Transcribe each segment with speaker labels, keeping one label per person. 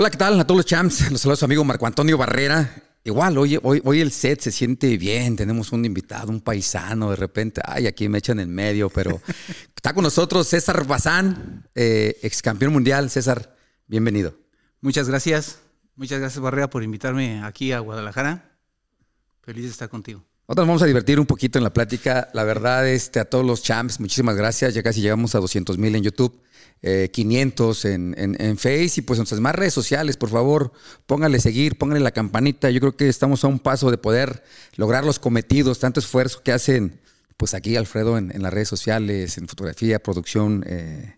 Speaker 1: Hola, ¿qué tal? A todos los champs. Los saludos a su amigo Marco Antonio Barrera. Igual, hoy, hoy, hoy el set se siente bien. Tenemos un invitado, un paisano. De repente, ay, aquí me echan en medio, pero está con nosotros César Bazán, eh, ex campeón mundial. César, bienvenido.
Speaker 2: Muchas gracias. Muchas gracias, Barrera, por invitarme aquí a Guadalajara. Feliz de estar contigo.
Speaker 1: Nosotros vamos a divertir un poquito en la plática. La verdad, este, a todos los champs, muchísimas gracias. Ya casi llegamos a 200 mil en YouTube. 500 eh, en, en, en, Face y pues en nuestras más redes sociales, por favor, póngale seguir, póngale la campanita. Yo creo que estamos a un paso de poder lograr los cometidos, tanto esfuerzo que hacen pues aquí Alfredo en, las redes sociales, en fotografía, producción, eh,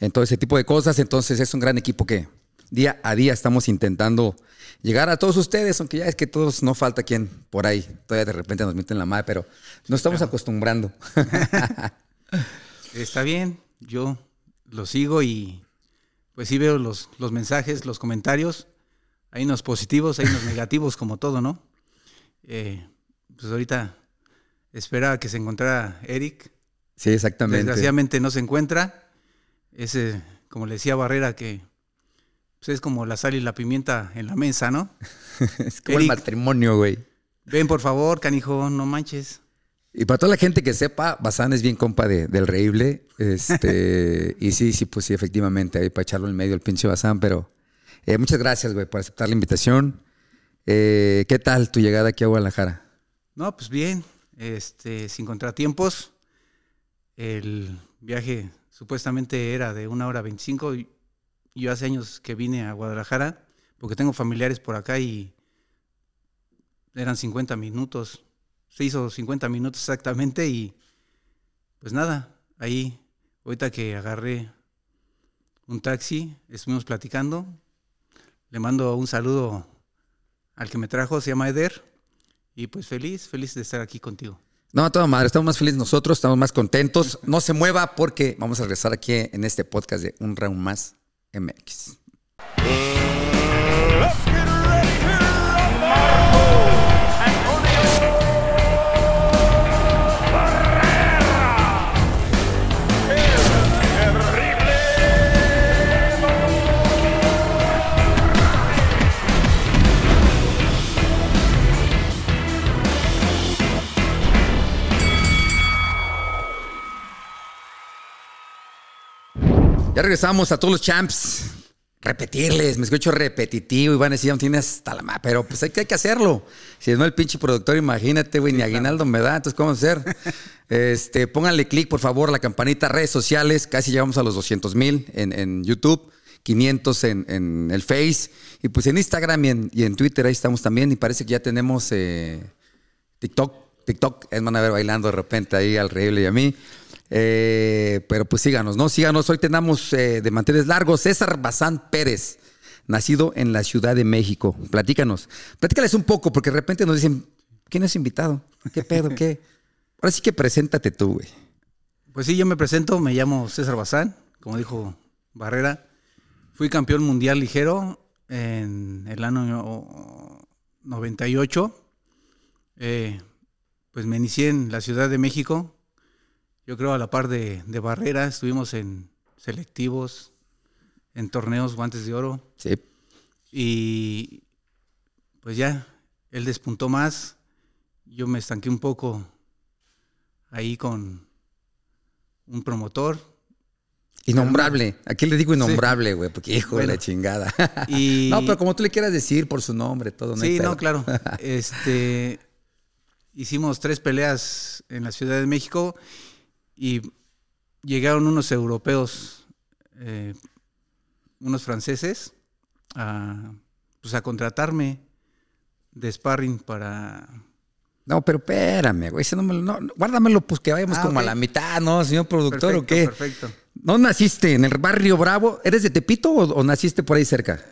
Speaker 1: en todo ese tipo de cosas. Entonces es un gran equipo que día a día estamos intentando llegar a todos ustedes, aunque ya es que todos no falta quien por ahí todavía de repente nos meten la madre, pero nos estamos claro. acostumbrando.
Speaker 2: Está bien, yo lo sigo y pues sí veo los, los mensajes, los comentarios. Hay unos positivos, hay unos negativos, como todo, ¿no? Eh, pues ahorita esperaba que se encontrara Eric.
Speaker 1: Sí, exactamente.
Speaker 2: Desgraciadamente no se encuentra. Ese, como le decía Barrera, que pues es como la sal y la pimienta en la mesa, ¿no?
Speaker 1: es como Eric, el matrimonio, güey.
Speaker 2: Ven, por favor, canijo, no manches.
Speaker 1: Y para toda la gente que sepa, Bazán es bien compa de, del Reible. Este, y sí, sí, pues sí, efectivamente, ahí para echarlo en medio el pinche Bazán, pero eh, muchas gracias, güey, por aceptar la invitación. Eh, ¿Qué tal tu llegada aquí a Guadalajara?
Speaker 2: No, pues bien, este, sin contratiempos. El viaje supuestamente era de una hora veinticinco. Yo hace años que vine a Guadalajara, porque tengo familiares por acá y eran 50 minutos se hizo 50 minutos exactamente y pues nada, ahí ahorita que agarré un taxi, estuvimos platicando, le mando un saludo al que me trajo, se llama Eder, y pues feliz, feliz de estar aquí contigo.
Speaker 1: No, toda madre, estamos más felices nosotros, estamos más contentos. No se mueva porque vamos a regresar aquí en este podcast de Un Round Más MX. Ya regresamos a todos los champs. Repetirles, me escucho repetitivo y van a decir, no tienes hasta la pero pues hay que, hay que hacerlo. Si no, el pinche productor, imagínate, güey, ni aguinaldo me da, entonces, ¿cómo hacer? este, pónganle clic, por favor, la campanita, redes sociales, casi llegamos a los 200 mil en, en, YouTube, 500 en, en, el Face, y pues en Instagram y en, y en, Twitter ahí estamos también, y parece que ya tenemos eh, TikTok, TikTok, es van a ver bailando de repente ahí al Reíble y a mí. Eh, pero pues síganos, ¿no? Síganos. Hoy tenemos eh, de manteles largos César Bazán Pérez, nacido en la Ciudad de México. Platícanos. Platícales un poco, porque de repente nos dicen, ¿quién es invitado? ¿Qué pedo? ¿Qué? Ahora sí que preséntate tú, güey.
Speaker 2: Pues sí, yo me presento, me llamo César Bazán, como dijo Barrera. Fui campeón mundial ligero en el año 98. Eh, pues me inicié en la Ciudad de México, yo creo a la par de, de, Barrera, estuvimos en selectivos, en torneos guantes de oro.
Speaker 1: Sí.
Speaker 2: Y pues ya, él despuntó más, yo me estanqué un poco ahí con un promotor.
Speaker 1: Innombrable, aquí le digo innombrable, güey, sí. porque hijo bueno, de la chingada. Y... no, pero como tú le quieras decir por su nombre, todo.
Speaker 2: No sí, no, claro. este, hicimos tres peleas en la Ciudad de México y llegaron unos europeos, eh, unos franceses, a, pues a contratarme de sparring para...
Speaker 1: No, pero espérame, güey, no, no, guárdamelo pues que vayamos ah, como okay. a la mitad, ¿no, señor productor
Speaker 2: perfecto,
Speaker 1: o qué?
Speaker 2: Perfecto.
Speaker 1: ¿No naciste en el barrio Bravo? ¿Eres de Tepito o, o naciste por ahí cerca?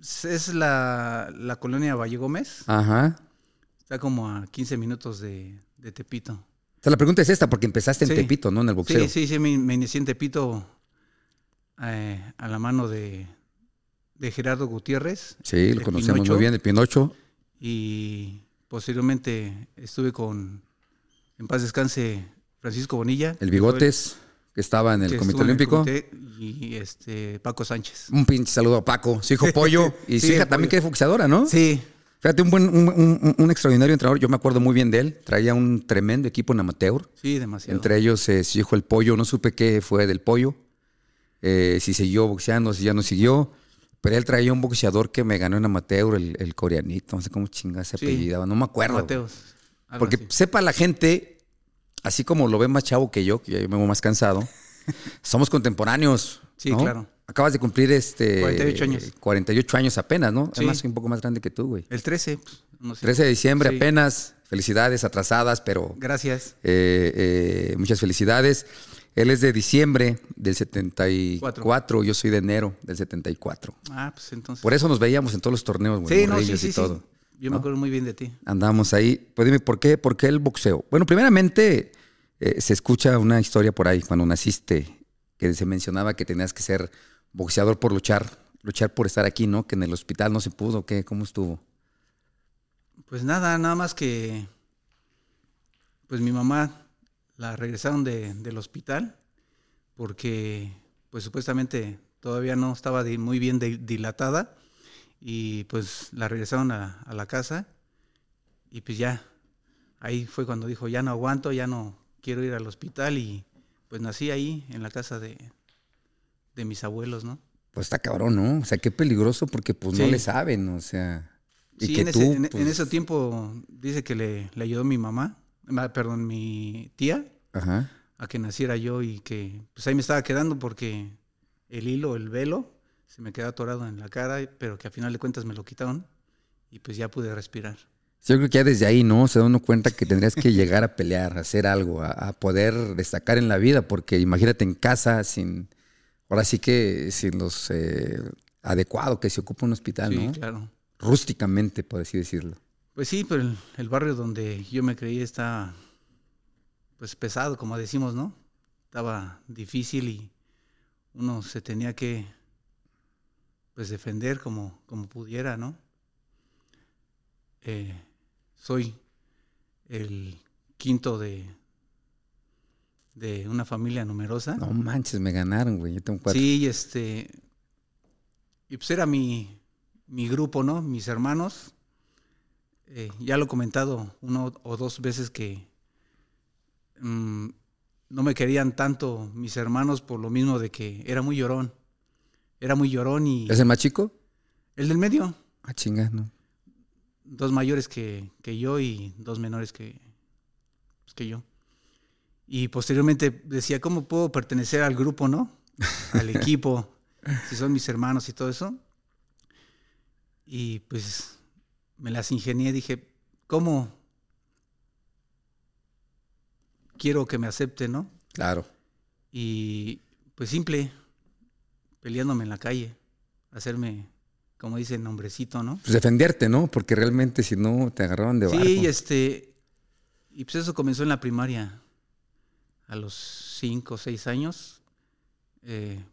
Speaker 2: Es la, la, colonia Valle Gómez.
Speaker 1: Ajá.
Speaker 2: Está como a 15 minutos de, de Tepito.
Speaker 1: O sea, la pregunta es esta, porque empezaste en sí. Tepito, ¿no? En el boxeo.
Speaker 2: Sí, sí, sí, me, me inicié en Tepito eh, a la mano de, de, Gerardo Gutiérrez.
Speaker 1: Sí, lo conocemos Pinocho, muy bien, el Pinocho.
Speaker 2: Y posteriormente estuve con, en paz descanse, Francisco Bonilla.
Speaker 1: El Bigotes. que estaba en el Comité
Speaker 2: el
Speaker 1: Olímpico.
Speaker 2: comité, y este Paco Sánchez.
Speaker 1: Un pinche saludo a Paco, su hijo Pollo. Y su
Speaker 2: Sí,
Speaker 1: hija
Speaker 2: el
Speaker 1: también que es boxeadora, ¿no?
Speaker 2: Sí,
Speaker 1: Fíjate, un, buen, un, un- un extraordinario entrenador. Yo me acuerdo muy bien de él. Traía un tremendo equipo en amateur.
Speaker 2: sí, demasiado.
Speaker 1: Entre ellos eh, su hijo el Pollo. No supe qué fue del Pollo. Eh, si siguió boxeando, si ya no siguió. Pero él traía un boxeador que me ganó en amateur, el, el coreanito. No sé cómo chingas se
Speaker 2: Sí.
Speaker 1: apellidaba. No me acuerdo.
Speaker 2: Mateos.
Speaker 1: Porque
Speaker 2: así.
Speaker 1: sepa la gente, así como lo ve más chavo que yo, que ya me veo más cansado, somos contemporáneos.
Speaker 2: Sí,
Speaker 1: ¿no?
Speaker 2: claro.
Speaker 1: Acabas de cumplir este
Speaker 2: 48 años.
Speaker 1: 48 años apenas, ¿no?
Speaker 2: Sí.
Speaker 1: Además, soy un poco más grande que tú, güey.
Speaker 2: El 13, pues, no sé.
Speaker 1: 13 de diciembre
Speaker 2: Sí.
Speaker 1: apenas. Felicidades atrasadas, pero
Speaker 2: Gracias.
Speaker 1: eh, eh, muchas felicidades. Él es de diciembre del 74, yo soy de enero del 74.
Speaker 2: Ah, pues entonces.
Speaker 1: Por eso nos veíamos en todos los torneos, güey,
Speaker 2: sí, no, sí,
Speaker 1: y todo.
Speaker 2: Yo me acuerdo muy bien de ti.
Speaker 1: Andamos ahí. Pues dime, ¿por qué? ¿Por qué el boxeo? Bueno, primeramente eh, se escucha una historia por ahí cuando naciste que se mencionaba que tenías que ser boxeador por luchar, luchar por estar aquí, ¿no? Que en el hospital no se pudo, ¿qué? ¿Cómo estuvo?
Speaker 2: Pues nada, nada más que. Pues mi mamá la regresaron de- del hospital porque, pues supuestamente todavía no estaba muy bien di- dilatada y pues la regresaron a, a la casa y pues ya, ahí fue cuando dijo, ya no aguanto, ya no quiero ir al hospital y pues nací ahí en la casa de, de mis abuelos, ¿no?
Speaker 1: Pues está cabrón, ¿no? O sea, qué peligroso porque pues no le saben, o sea. Y
Speaker 2: Sí,
Speaker 1: que
Speaker 2: en, ese, en- en
Speaker 1: pues,
Speaker 2: ese tiempo dice que le, le ayudó mi mamá, ma- perdón, mi tía,
Speaker 1: Ajá.
Speaker 2: a que naciera yo y que pues ahí me estaba quedando porque el hilo, el velo, se me quedaba atorado en la cara, pero que a final de cuentas me lo quitaron y pues ya pude respirar.
Speaker 1: Yo creo que ya desde ahí, ¿no? Se da uno cuenta que tendrías que llegar a pelear, a hacer algo, a, a poder destacar en la vida, porque imagínate en casa sin, ahora sí que sin los eh, adecuado que se ocupa un hospital,
Speaker 2: sí,
Speaker 1: ¿no?
Speaker 2: claro.
Speaker 1: Rústicamente, por así decirlo.
Speaker 2: Pues sí, pero el, el barrio donde yo me creí está pues pesado, como decimos, ¿no? Estaba difícil y uno se tenía que pues defender como, como pudiera, ¿no? Eh, soy el quinto de, de una familia numerosa.
Speaker 1: No manches, me ganaron, güey. Yo tengo cuatro.
Speaker 2: Sí, este. Y pues era mi, mi grupo, ¿no? Mis hermanos. Eh, ya lo he comentado uno o dos veces que mm, no me querían tanto mis hermanos por lo mismo de que era muy llorón. Era muy llorón y.
Speaker 1: ¿Es el más chico?
Speaker 2: El del medio.
Speaker 1: Ah, chinga, no.
Speaker 2: Dos mayores que, que yo y dos menores que, pues, que yo. Y posteriormente decía, ¿cómo puedo pertenecer al grupo, no? Al equipo, si son mis hermanos y todo eso. Y pues me las ingenié, dije, ¿cómo quiero que me acepten, no?
Speaker 1: Claro.
Speaker 2: Y pues simple, peleándome en la calle, hacerme, como dicen, hombrecito, ¿no?
Speaker 1: Pues defenderte, ¿no? Porque realmente si no te agarraban de barco.
Speaker 2: Sí, este. Y pues eso comenzó en la primaria. A los cinco o seis años. eh,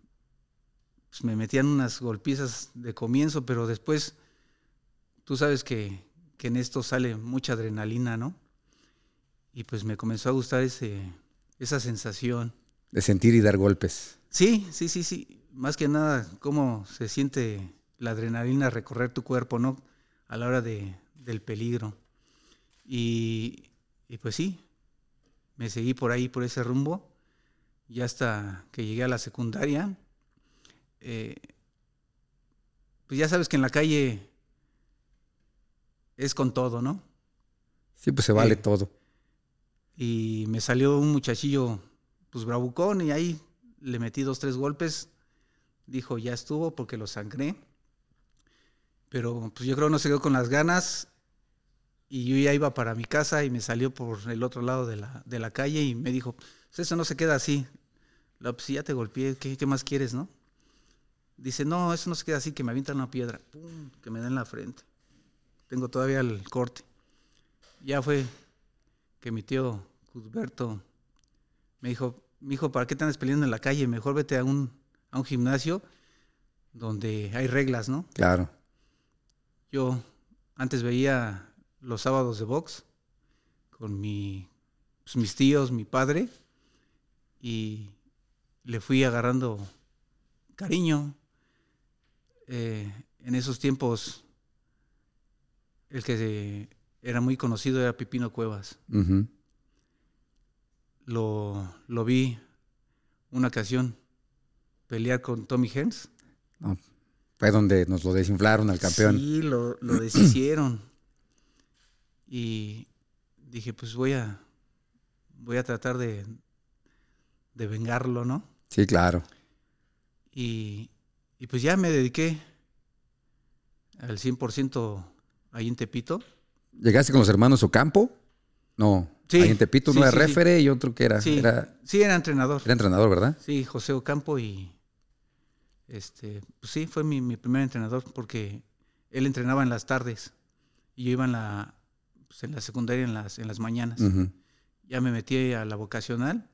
Speaker 2: pues me metían unas golpizas de comienzo, pero después. Tú sabes que, que en esto sale mucha adrenalina, ¿no? Y pues me comenzó a gustar ese, esa sensación.
Speaker 1: De sentir y dar golpes.
Speaker 2: Sí, sí, sí, sí. Más que nada, cómo se siente la adrenalina recorrer tu cuerpo, ¿no? A la hora de, del peligro. Y, y pues sí, me seguí por ahí, por ese rumbo. Y hasta que llegué a la secundaria, eh, pues ya sabes que en la calle es con todo, ¿no?
Speaker 1: Sí, pues se vale
Speaker 2: Eh,
Speaker 1: todo.
Speaker 2: y me salió un muchachillo pues bravucón y ahí le metí dos, tres golpes. Dijo, ya estuvo porque lo sangré. Pero pues yo creo no se quedó con las ganas y yo ya iba para mi casa y me salió por el otro lado de la, de la calle y me dijo, pues eso no se queda así. La, pues ya te golpeé, ¿qué, qué más quieres, no? Dice, no, eso no se queda así, que me avientan una piedra, pum, que me da en la frente. Tengo todavía el corte. Ya fue que mi tío Cusberto me dijo, mi hijo, ¿para qué te andas peleando en la calle? Mejor vete a un, a un gimnasio donde hay reglas, ¿no?
Speaker 1: Claro.
Speaker 2: Yo antes veía los sábados de box con mi, pues, mis tíos, mi padre, y, le fui agarrando cariño. Eh, en esos tiempos, el que se- era muy conocido era Pipino Cuevas. Lo, lo vi una ocasión pelear con Tommy Hearns.
Speaker 1: No, fue donde nos lo desinflaron al campeón.
Speaker 2: Sí, lo, lo deshicieron. Y dije, pues voy a, voy a tratar de, de vengarlo, ¿no?
Speaker 1: Sí, claro.
Speaker 2: Y, y pues ya me dediqué al 100% ahí en Tepito.
Speaker 1: ¿Llegaste con los hermanos Ocampo? No.
Speaker 2: Sí,
Speaker 1: Ahí en Tepito,
Speaker 2: sí,
Speaker 1: uno era
Speaker 2: sí, sí.
Speaker 1: refere y otro que era.
Speaker 2: Sí,
Speaker 1: Era,
Speaker 2: sí, era entrenador.
Speaker 1: era entrenador, ¿verdad?
Speaker 2: Sí, José Ocampo y este, pues sí, fue mi, mi primer entrenador porque él entrenaba en las tardes y yo iba en la, pues en la secundaria en las, en las mañanas. Ya me metí a la vocacional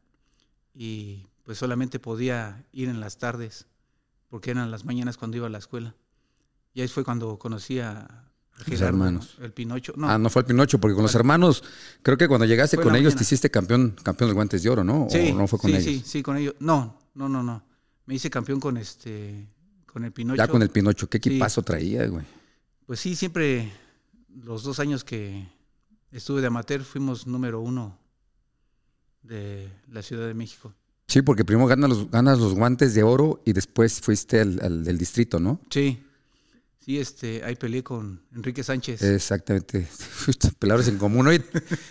Speaker 2: y pues solamente podía ir en las tardes porque eran las mañanas cuando iba a la escuela. Y ahí fue cuando conocí a, Gerardo,
Speaker 1: hermanos.
Speaker 2: el Pinocho. No,
Speaker 1: Ah, no fue el Pinocho, porque con los hermanos, creo que cuando llegaste
Speaker 2: Fue
Speaker 1: con ellos
Speaker 2: mañana.
Speaker 1: te hiciste campeón, campeón del guantes de oro, ¿no?
Speaker 2: sí,
Speaker 1: ¿O no fue con
Speaker 2: sí,
Speaker 1: ellos?
Speaker 2: sí, sí, con ellos. No, no, no, no. Me hice campeón con este, con el Pinocho.
Speaker 1: Ya con el Pinocho, ¿qué
Speaker 2: Sí.
Speaker 1: equipazo traía, güey?
Speaker 2: Pues sí, siempre los dos años que estuve de amateur fuimos número uno de la Ciudad de México.
Speaker 1: Sí, porque primero ganas los, ganas los guantes de oro y después fuiste al, al del distrito, ¿no?
Speaker 2: Sí, sí, este, ahí peleé con Enrique Sánchez.
Speaker 1: Exactamente. Peladores en común. Oye,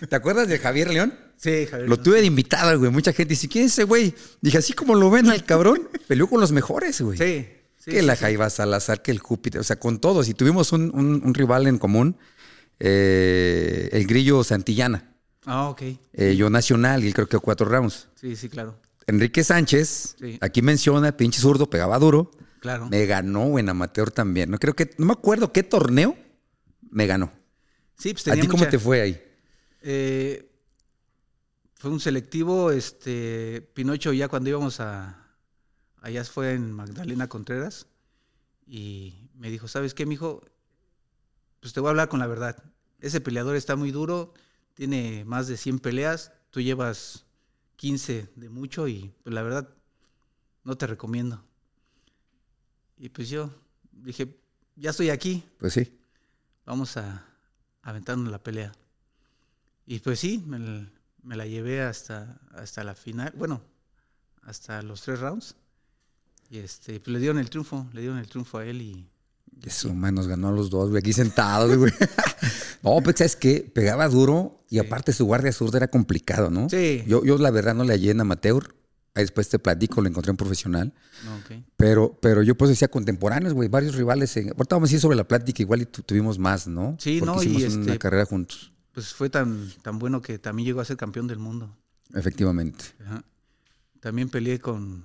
Speaker 1: ¿te acuerdas de Javier León?
Speaker 2: sí, Javier.
Speaker 1: Lo tuve de invitado, güey. Mucha gente dice, ¿quién es ese güey? Dije, así como lo ven al cabrón, peleó con los mejores, güey.
Speaker 2: Sí, sí,
Speaker 1: que
Speaker 2: sí,
Speaker 1: la
Speaker 2: sí.
Speaker 1: Jaiba Salazar, que el Júpiter, o sea, con todos. Y tuvimos un, un- un rival en común, eh, el Grillo Santillana.
Speaker 2: Ah, ok.
Speaker 1: Eh, yo Nacional, y él creo que cuatro rounds.
Speaker 2: Sí, sí, claro.
Speaker 1: Enrique Sánchez,
Speaker 2: Sí.
Speaker 1: aquí menciona, pinche zurdo, pegaba duro.
Speaker 2: Claro.
Speaker 1: Me ganó en amateur también. No creo que, no me acuerdo qué torneo me ganó.
Speaker 2: Sí, pues
Speaker 1: ¿A
Speaker 2: tenía
Speaker 1: ti cómo te fue ahí?
Speaker 2: Eh, fue un selectivo, este, Pinocho ya cuando íbamos a, allá fue en Magdalena Contreras y me dijo, ¿sabes qué, mijo? Pues te voy a hablar con la verdad. Ese peleador está muy duro, tiene más de 100 peleas, tú llevas 15 de mucho y pues la verdad no te recomiendo. Y pues yo dije, ya estoy aquí,
Speaker 1: Pues sí.
Speaker 2: vamos a aventarnos la pelea. Y pues sí, me, la llevé hasta, hasta la final, bueno, hasta los tres rounds. Y este, pues le dieron el triunfo, le dieron el triunfo a él y
Speaker 1: Eso, man, nos ganó a los dos, güey, aquí sentados, güey. no, pues, ¿sabes qué? Pegaba duro y aparte su guardia zurda era complicado, ¿no?
Speaker 2: Sí.
Speaker 1: Yo, yo la verdad no le hallé en amateur. Ahí después te platico, lo encontré en profesional.
Speaker 2: no, ok.
Speaker 1: Pero, pero yo pues decía contemporáneos, güey, varios rivales. En... Ahorita vamos a ir sobre la plática, igual y tu- tuvimos más, ¿no?
Speaker 2: Sí,
Speaker 1: Porque
Speaker 2: no, y
Speaker 1: hicimos una
Speaker 2: este-
Speaker 1: carrera juntos,
Speaker 2: Pues fue tan, tan bueno que también llegó a ser campeón del mundo.
Speaker 1: efectivamente.
Speaker 2: Ajá. También peleé con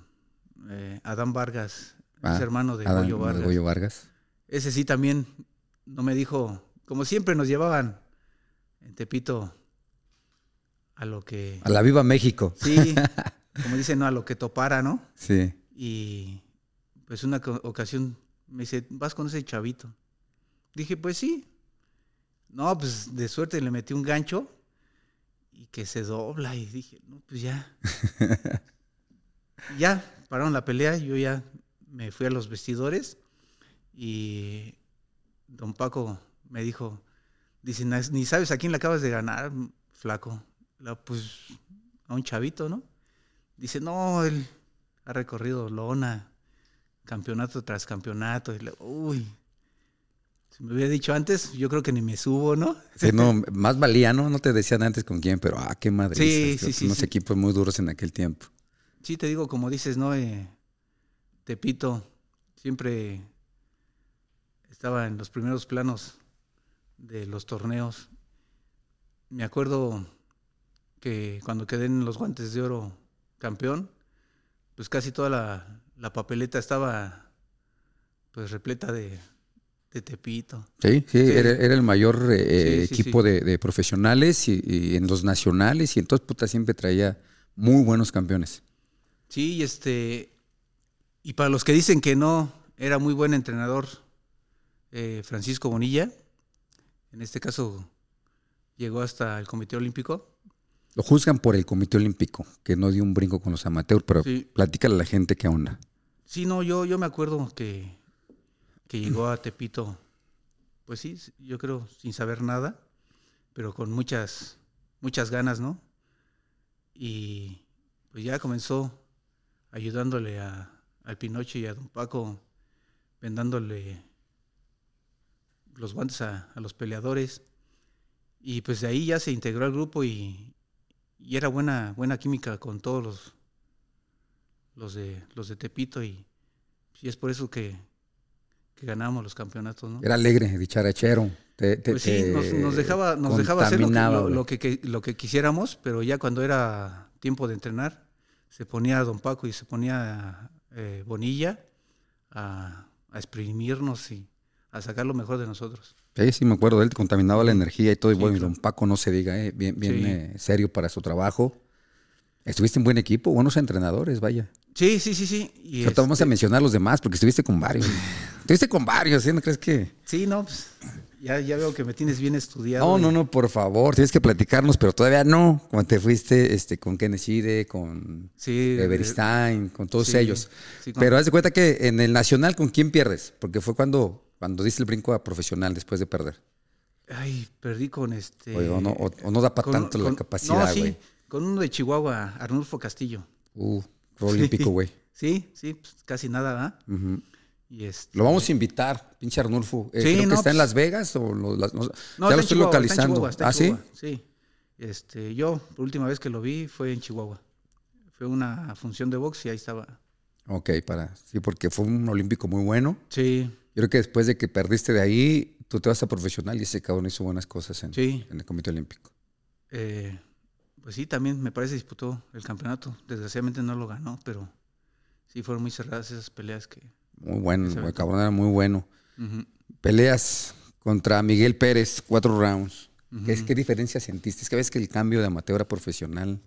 Speaker 2: eh, Adán Vargas,
Speaker 1: Ah,
Speaker 2: es hermano de
Speaker 1: Adán,
Speaker 2: Goyo
Speaker 1: de
Speaker 2: Vargas.
Speaker 1: Goyo Vargas.
Speaker 2: Ese sí también no me dijo, como siempre nos llevaban en Tepito a lo que...
Speaker 1: A la Viva México.
Speaker 2: Sí, como dicen, no, a lo que topara, ¿no?
Speaker 1: Sí.
Speaker 2: Y pues una ocasión me dice, vas con ese chavito. Dije, pues sí. No, pues de suerte le metí un gancho y que se dobla y dije, no, pues ya. ya, pararon la pelea, yo ya me fui a los vestidores y don Paco me dijo, dice, "Na- ni sabes a quién le acabas de ganar, flaco. La, pues a un chavito, ¿no? Dice, no, él ha recorrido lona, campeonato tras campeonato. Y le- uy, si me hubiera dicho antes, yo creo que ni me subo, ¿no?
Speaker 1: Sí, no, más valía, ¿no? No te decían antes con quién, pero ah, qué madre.
Speaker 2: Sí, sí, sí,
Speaker 1: Unos
Speaker 2: sí.
Speaker 1: equipos muy duros en aquel tiempo.
Speaker 2: Sí, te digo, como dices, ¿no? Eh, Tepito siempre estaba en los primeros planos de los torneos. Me acuerdo que cuando quedé en los guantes de oro campeón, pues casi toda la, la papeleta estaba pues repleta de, de Tepito.
Speaker 1: Sí, sí,
Speaker 2: Sí.
Speaker 1: Era, era el mayor eh,
Speaker 2: Sí, sí,
Speaker 1: equipo de profesionales y, y en los nacionales y entonces puta siempre traía muy buenos campeones.
Speaker 2: Sí, y este. Y para los que dicen que no, era muy buen entrenador eh, Francisco Bonilla. En este caso, llegó hasta el Comité Olímpico.
Speaker 1: Lo juzgan por el Comité Olímpico, que no dio un brinco con los amateurs, pero
Speaker 2: Sí.
Speaker 1: platícale a la gente qué onda.
Speaker 2: Sí, no, yo, yo me acuerdo que, que llegó a Tepito, pues sí, yo creo sin saber nada, pero con muchas, muchas ganas, ¿no? Y pues ya comenzó ayudándole a, al Pinocho y a Don Paco, vendándole los guantes a, a los peleadores. Y pues de ahí ya se integró al grupo y, y era buena, buena química con todos los, los de los de Tepito y, y es por eso que, que ganamos los campeonatos, ¿no?
Speaker 1: Era alegre, dicharachero. Te, te-
Speaker 2: Pues sí, nos, nos dejaba, nos dejaba hacer lo que, lo, que- lo que quisiéramos, pero ya cuando era tiempo de entrenar, se ponía Don Paco y se ponía eh, Bonilla a, a exprimirnos y a sacar lo mejor de nosotros.
Speaker 1: Sí, sí, me acuerdo de él, contaminaba la energía y todo. Y bueno,
Speaker 2: claro.
Speaker 1: don Paco no se diga, eh, bien, bien
Speaker 2: Sí.
Speaker 1: eh, serio para su trabajo. Estuviste en buen equipo, buenos entrenadores, vaya.
Speaker 2: Sí, sí, sí, sí. Y
Speaker 1: Ahorita vamos a
Speaker 2: este,
Speaker 1: mencionar los demás porque estuviste con varios. estuviste con varios, ¿sí? ¿No crees que...?
Speaker 2: Sí, no, pues ya, ya veo que me tienes bien estudiado.
Speaker 1: No,
Speaker 2: y-
Speaker 1: no, no, por favor, tienes que platicarnos, pero todavía no. Cuando te fuiste este, con Kennedy, con
Speaker 2: Sí,
Speaker 1: Everstein, con todos
Speaker 2: sí,
Speaker 1: ellos.
Speaker 2: sí, con-
Speaker 1: Pero haz de cuenta que en el Nacional, ¿con quién pierdes? Porque fue cuando, cuando diste el brinco a profesional después de perder.
Speaker 2: Ay, perdí con este.
Speaker 1: Oye, o no, o- o no da para
Speaker 2: con-
Speaker 1: tanto la capacidad,
Speaker 2: no, sí,
Speaker 1: güey.
Speaker 2: con uno de Chihuahua, Arnulfo Castillo.
Speaker 1: Uh, olímpico, güey.
Speaker 2: Sí, sí, pues, casi nada, ¿verdad? Y este,
Speaker 1: Lo vamos a invitar, pinche Arnulfo. Eh,
Speaker 2: Sí,
Speaker 1: creo que está en
Speaker 2: pues-
Speaker 1: Las Vegas o lo, las- no- ya
Speaker 2: está
Speaker 1: lo
Speaker 2: en
Speaker 1: estoy
Speaker 2: Chihuahua,
Speaker 1: localizando.
Speaker 2: Está en Chihuahua, está en
Speaker 1: ¿Ah, sí?
Speaker 2: Sí. Este, yo, la última vez que lo vi fue en Chihuahua. Fue una función de box y ahí estaba.
Speaker 1: Ok, para. Sí, porque fue un olímpico muy bueno.
Speaker 2: Sí,
Speaker 1: Yo creo que después de que perdiste de ahí, tú te vas a profesional y ese cabrón hizo buenas cosas en,
Speaker 2: sí.
Speaker 1: en el Comité Olímpico.
Speaker 2: eh, pues sí, también me parece disputó el campeonato. Desgraciadamente no lo ganó, pero sí fueron muy cerradas esas peleas que.
Speaker 1: Muy bueno, cabrón era muy bueno. Peleas contra Miguel Pérez, cuatro rounds. ¿Qué, es. ¿Qué diferencia sentiste? Es que ves que el cambio de amateur a profesional,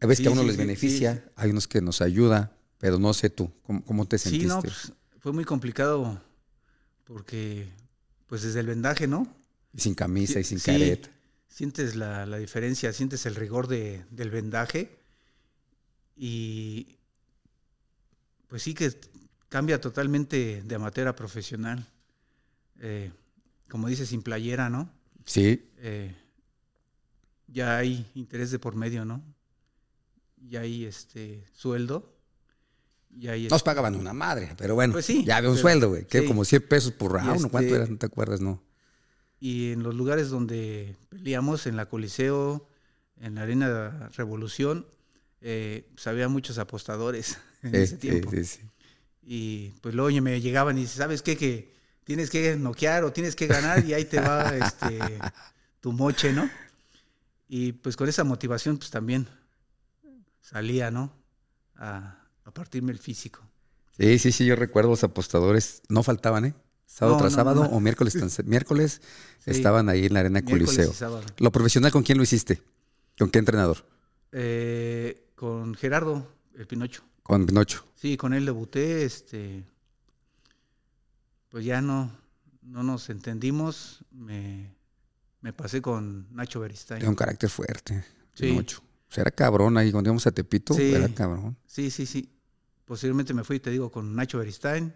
Speaker 1: a veces
Speaker 2: Sí,
Speaker 1: que a uno
Speaker 2: sí,
Speaker 1: les beneficia, hay unos que nos ayuda, pero no sé tú, ¿cómo, cómo te sentiste?
Speaker 2: Sí, no, pues, fue muy complicado porque, pues desde el vendaje, ¿no?
Speaker 1: Y sin camisa y sin
Speaker 2: Sí,
Speaker 1: careta.
Speaker 2: Sientes la, la diferencia, sientes el rigor de- del vendaje y pues sí que cambia totalmente de amateur a profesional. Eh, como dices, sin playera, ¿no?
Speaker 1: Sí,
Speaker 2: Eh, ya hay interés de por medio, ¿no? Ya hay este sueldo.
Speaker 1: Nos
Speaker 2: este-
Speaker 1: pagaban una madre, pero bueno,
Speaker 2: Pues sí,
Speaker 1: ya había un
Speaker 2: pero-
Speaker 1: sueldo, güey, que
Speaker 2: sí.
Speaker 1: como 100 pesos por round, ¿no? ¿cuánto
Speaker 2: este-
Speaker 1: era? No te acuerdas, ¿no?
Speaker 2: Y en los lugares donde peleamos, en la Coliseo, en la Arena Revolución, eh, pues había muchos apostadores en
Speaker 1: Sí,
Speaker 2: ese tiempo. Y pues luego me llegaban y ¿sabes qué? Que tienes que noquear o tienes que ganar y ahí te va este, tu moche, ¿no? Y pues con esa motivación pues también salía, ¿no? A, a partirme el físico.
Speaker 1: Sí, sí, sí, yo recuerdo los apostadores, no faltaban, ¿eh? Sábado
Speaker 2: No,
Speaker 1: tras
Speaker 2: no,
Speaker 1: sábado
Speaker 2: no.
Speaker 1: o miércoles tras miércoles
Speaker 2: Sí.
Speaker 1: estaban ahí en la arena Coliseo. Lo profesional, ¿con quién lo hiciste? ¿Con qué entrenador?
Speaker 2: Eh, con Gerardo, el Pinocho.
Speaker 1: Con Pinocho.
Speaker 2: Sí, con él debuté, este, pues ya no, no nos entendimos, me, me pasé con Nacho Beristain.
Speaker 1: Tiene un carácter fuerte.
Speaker 2: Sí.
Speaker 1: Pinocho. O sea, era cabrón ahí cuando íbamos a Tepito,
Speaker 2: Sí.
Speaker 1: era cabrón.
Speaker 2: Sí, sí, sí. Posteriormente me fui, te digo, con Nacho Beristain.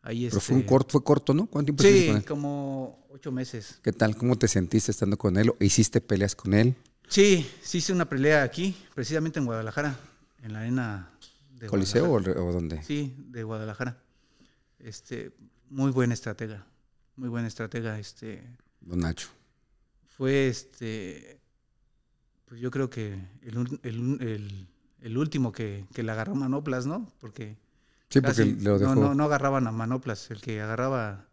Speaker 2: Ahí
Speaker 1: Pero
Speaker 2: este,
Speaker 1: fue un corto, fue corto, ¿no? ¿Cuánto tiempo
Speaker 2: Sí,
Speaker 1: con él?
Speaker 2: como ocho meses.
Speaker 1: ¿Qué tal? ¿Cómo te sentiste estando con él? ¿Hiciste peleas con él?
Speaker 2: Sí, sí hice una pelea aquí, precisamente en Guadalajara, en la arena de
Speaker 1: ¿Coliseo o dónde?
Speaker 2: Sí, de Guadalajara. Este, muy buen estratega, muy buen estratega, este,
Speaker 1: Don Nacho.
Speaker 2: fue este pues yo creo que el, el el- el último que, que le agarró manoplas, ¿no? Porque
Speaker 1: Sí, porque
Speaker 2: casi
Speaker 1: lo dejó.
Speaker 2: no, no, no agarraban a manoplas, el que agarraba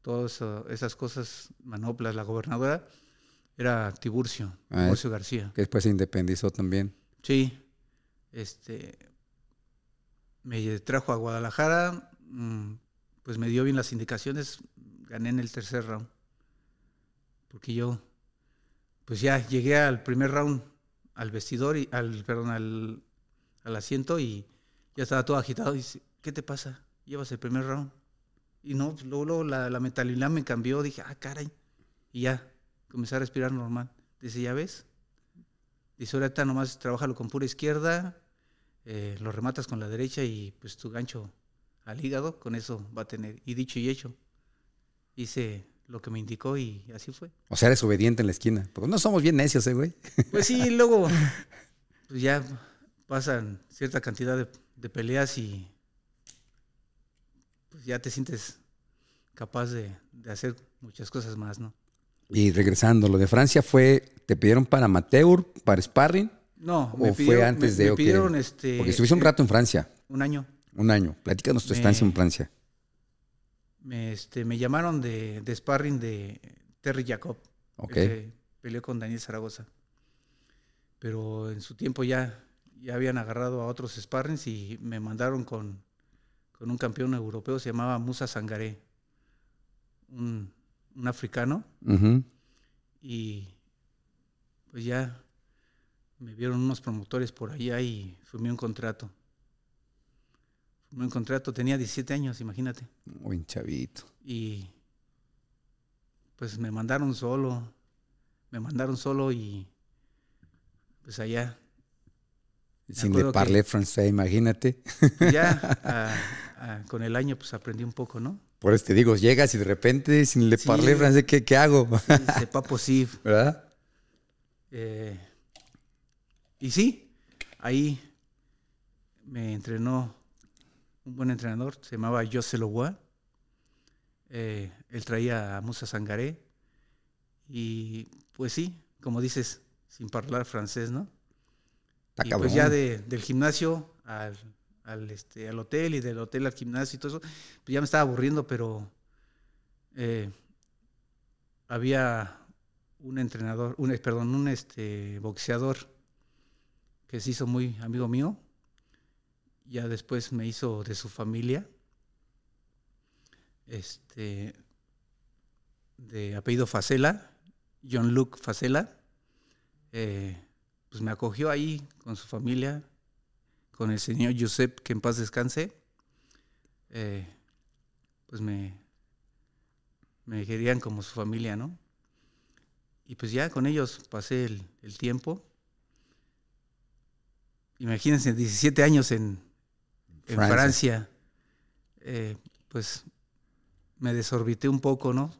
Speaker 2: todas esas cosas, manoplas, la gobernadora, era Tiburcio,
Speaker 1: Ah,
Speaker 2: Tiburcio García.
Speaker 1: Que después se independizó también.
Speaker 2: Sí, este, me trajo a Guadalajara, mm, pues me dio bien las indicaciones, gané en el tercer round. Porque yo, pues ya llegué al primer round, al vestidor, y, al, perdón, al, al asiento y ya estaba todo agitado. Y dice, ¿qué te pasa? Llevas el primer round. Y no, pues, luego, luego la, mentalidad me cambió, dije, ah, caray. Y ya, comencé a respirar normal. Dice, ¿ya ves? Dice, ahorita nomás trabajalo con pura izquierda, eh, lo rematas con la derecha y pues tu gancho al hígado, con eso va a tener. Y dicho y hecho, hice lo que me indicó y así fue.
Speaker 1: O sea, eres obediente en la esquina. Porque no somos bien necios, ¿eh, güey?
Speaker 2: Pues sí, luego pues ya pasan cierta cantidad de, de peleas y pues ya te sientes capaz de, de hacer muchas cosas más, ¿no?
Speaker 1: Y regresando, lo de Francia fue, ¿te pidieron para amateur, para sparring?
Speaker 2: No,
Speaker 1: ¿O fue antes de,
Speaker 2: me pidieron este
Speaker 1: Porque estuviste un rato en Francia,
Speaker 2: un año.
Speaker 1: un año. Platícanos tu
Speaker 2: Me-
Speaker 1: estancia en Francia.
Speaker 2: Me, este, me llamaron de, de sparring de Terry Jacob.
Speaker 1: Ok.
Speaker 2: que peleó con Daniel Zaragoza. Pero en su tiempo ya, ya habían agarrado a otros sparrings y me mandaron con, con un campeón europeo, se llamaba Musa Sangaré, un, un africano. Y pues ya me vieron unos promotores por allá y firmé un contrato. Firmé un contrato, tenía 17 años, imagínate.
Speaker 1: Buen chavito.
Speaker 2: Y pues me mandaron solo, me mandaron solo y pues allá,
Speaker 1: Sin le parler francés, imagínate.
Speaker 2: ya a- a- con el año pues aprendí un poco, ¿no?
Speaker 1: Por eso te digo, llegas y de repente sin le
Speaker 2: Sí.
Speaker 1: parler francés, ¿qué, qué hago?
Speaker 2: C'est pas possible.
Speaker 1: ¿Verdad?
Speaker 2: Eh, y sí, ahí me entrenó un buen entrenador, se llamaba José Lowa. Eh, él traía a Musa Sangaré. Y pues sí, como dices, sin hablar francés, ¿no?
Speaker 1: Está
Speaker 2: y
Speaker 1: cabrón.
Speaker 2: pues ya de- del gimnasio al, al, este, al hotel y del hotel al gimnasio y todo eso, pues ya me estaba aburriendo, pero eh, había un entrenador, un, eh, perdón, un este, boxeador que se hizo muy amigo mío. Ya después me hizo de su familia. Este, de apellido Facela, John Luke Facela. Eh, pues me acogió ahí con su familia, con el señor Josep, que en paz descanse. Eh, pues me, me querían como su familia, ¿no? Y pues ya con ellos pasé el, el tiempo. Imagínense, 17 años en, en
Speaker 1: Francia.
Speaker 2: Francia. Eh, pues me desorbité un poco, ¿no?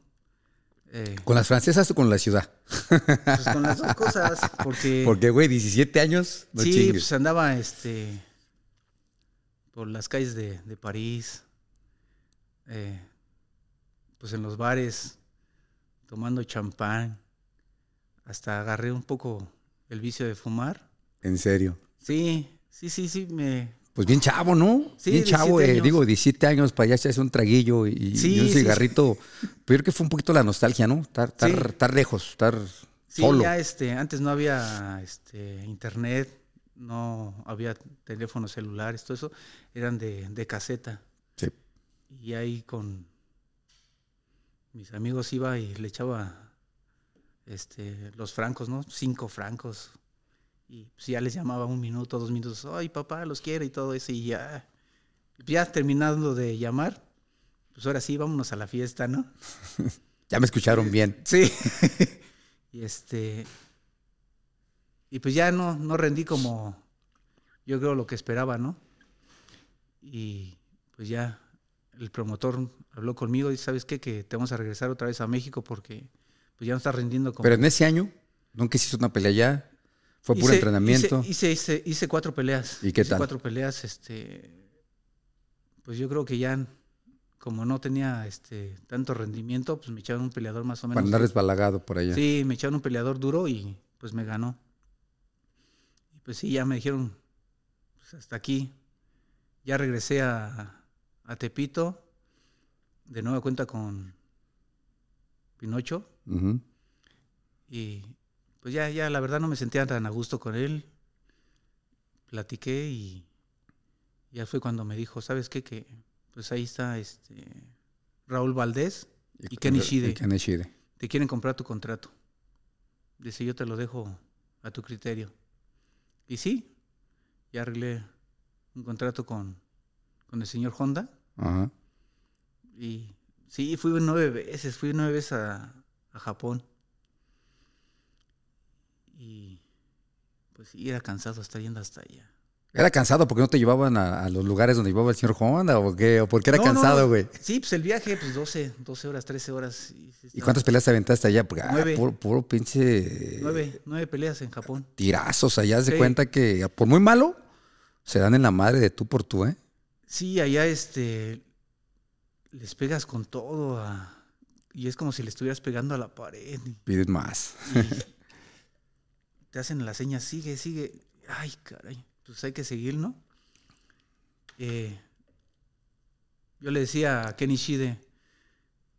Speaker 2: Eh,
Speaker 1: ¿Con las francesas o con la ciudad?
Speaker 2: pues con las dos cosas, porque...
Speaker 1: Porque, güey, 17 años, no
Speaker 2: sí,
Speaker 1: chingues.
Speaker 2: pues andaba este por las calles de, de París, eh, pues en los bares, tomando champán, hasta agarré un poco el vicio de fumar.
Speaker 1: En serio.
Speaker 2: Sí, sí, sí, sí, me...
Speaker 1: Pues bien chavo, ¿no?
Speaker 2: Sí,
Speaker 1: bien chavo,
Speaker 2: 17
Speaker 1: eh, digo, 17 años para allá echarse un traguillo y, y
Speaker 2: Sí,
Speaker 1: un
Speaker 2: sí, sí.
Speaker 1: cigarrito. Pero creo que fue un poquito la nostalgia, ¿no? Estar, estar,
Speaker 2: Sí.
Speaker 1: estar lejos, estar
Speaker 2: Sí,
Speaker 1: solo.
Speaker 2: ya este, antes no había este, internet, no había teléfonos celulares, todo eso, eran de, de caseta.
Speaker 1: Sí.
Speaker 2: Y ahí con mis amigos iba y le echaba este, los francos, ¿no? Cinco francos. Y pues ya les llamaba un minuto, dos minutos, ay papá, los quiero y todo eso. Y ya, ya terminando de llamar, pues ahora sí, vámonos a la fiesta, ¿no?
Speaker 1: Ya me escucharon bien.
Speaker 2: Sí. y este. Y pues ya no, no rendí como yo creo lo que esperaba, ¿no? Y pues ya el promotor habló conmigo y dice, ¿sabes qué? Que te vamos a regresar otra vez a México porque pues ya no estás rindiendo como...
Speaker 1: Pero en ese año, nunca hiciste una pelea ya. Fue puro
Speaker 2: Hice-
Speaker 1: entrenamiento.
Speaker 2: Hice, hice, hice- cuatro peleas.
Speaker 1: ¿Y qué
Speaker 2: Hice
Speaker 1: tal?
Speaker 2: cuatro peleas, este... Pues yo creo que ya, como no tenía este tanto rendimiento, pues me echaron un peleador más o menos...
Speaker 1: para andar resbalagado por allá.
Speaker 2: Sí, me echaron un peleador duro y pues me ganó. Y pues sí, ya me dijeron, pues hasta aquí. Ya regresé a, a Tepito, de nueva cuenta con Pinocho. Y pues ya, ya, la verdad no me sentía tan a gusto con él. Platiqué y ya fue cuando me dijo, ¿sabes qué? Que pues ahí está este Raúl Valdés, Y.
Speaker 1: Y Ken Ishide.
Speaker 2: te quieren comprar tu contrato. Dice, yo te lo dejo a tu criterio. Y sí, ya arreglé un contrato con, con el señor Honda.
Speaker 1: Ajá.
Speaker 2: Y sí, fui nueve veces, fui nueve veces a, a Japón. Y pues sí, era cansado estar yendo hasta allá.
Speaker 1: ¿Era cansado porque no te llevaban a, a los lugares donde llevaba el señor Honda o qué? ¿O porque era
Speaker 2: No,
Speaker 1: cansado,
Speaker 2: no.
Speaker 1: güey?
Speaker 2: Sí, pues el viaje, pues 12, 12 horas, 13 horas. Y, sí
Speaker 1: ¿Y
Speaker 2: estaba-
Speaker 1: cuántas peleas te aventaste allá? Porque, ah,
Speaker 2: Nueve.
Speaker 1: puro, puro pinche
Speaker 2: Nueve, nueve peleas en Japón.
Speaker 1: tirazos allá. Se
Speaker 2: Sí.
Speaker 1: cuenta que por muy malo, se dan en la madre de tú por tú, ¿eh?
Speaker 2: Sí, allá este les pegas con todo a- y es como si le estuvieras pegando a la pared
Speaker 1: Pides más.
Speaker 2: Te hacen la seña, sigue, sigue. Ay, caray, pues hay que seguir, ¿no? Eh, yo le decía a Kenny Shide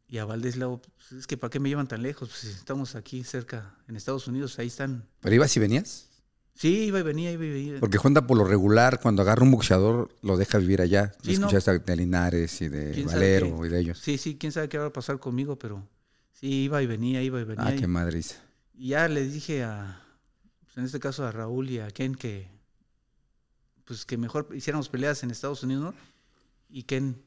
Speaker 2: y a Valdés Lau, pues, es que ¿para qué me llevan tan lejos? Pues estamos aquí cerca, en Estados Unidos, ahí están.
Speaker 1: ¿Pero ibas y venías?
Speaker 2: Sí, iba y venía, iba y venía.
Speaker 1: Porque Honda por lo regular, cuando agarra un boxeador, lo deja vivir allá.
Speaker 2: Sí, no.
Speaker 1: Escuchaste de Linares y de
Speaker 2: ¿Quién sabe
Speaker 1: Valero
Speaker 2: qué?
Speaker 1: y de ellos.
Speaker 2: Sí, sí, quién sabe qué va a pasar conmigo, pero sí, iba y venía, iba y venía.
Speaker 1: Ah,
Speaker 2: y-
Speaker 1: qué madriz.
Speaker 2: Y ya le dije a, pues en este caso a Raúl y a Ken que, pues que mejor hiciéramos peleas en Estados Unidos, ¿no? Y Ken,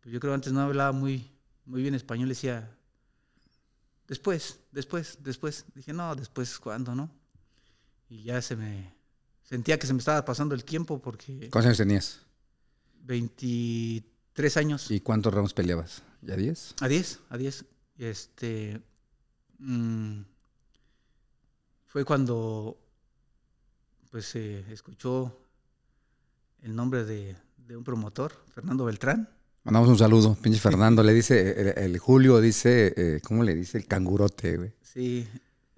Speaker 2: pues yo creo antes no hablaba muy, muy bien español, decía, después, después, después. Dije, no, después, ¿cuándo, no? Y ya se me, sentía que se me estaba pasando el tiempo porque
Speaker 1: ¿Cuántos años tenías?
Speaker 2: 23 años.
Speaker 1: ¿Y cuántos rounds peleabas? ¿Ya 10?
Speaker 2: A 10, a 10. Este. mm, fue cuando. Pues se escuchó el nombre de, de un promotor, Fernando Beltrán.
Speaker 1: Mandamos un saludo, pinche Fernando. Le dice, el, el Julio dice, eh, ¿cómo le dice? El cangurote, güey.
Speaker 2: Sí.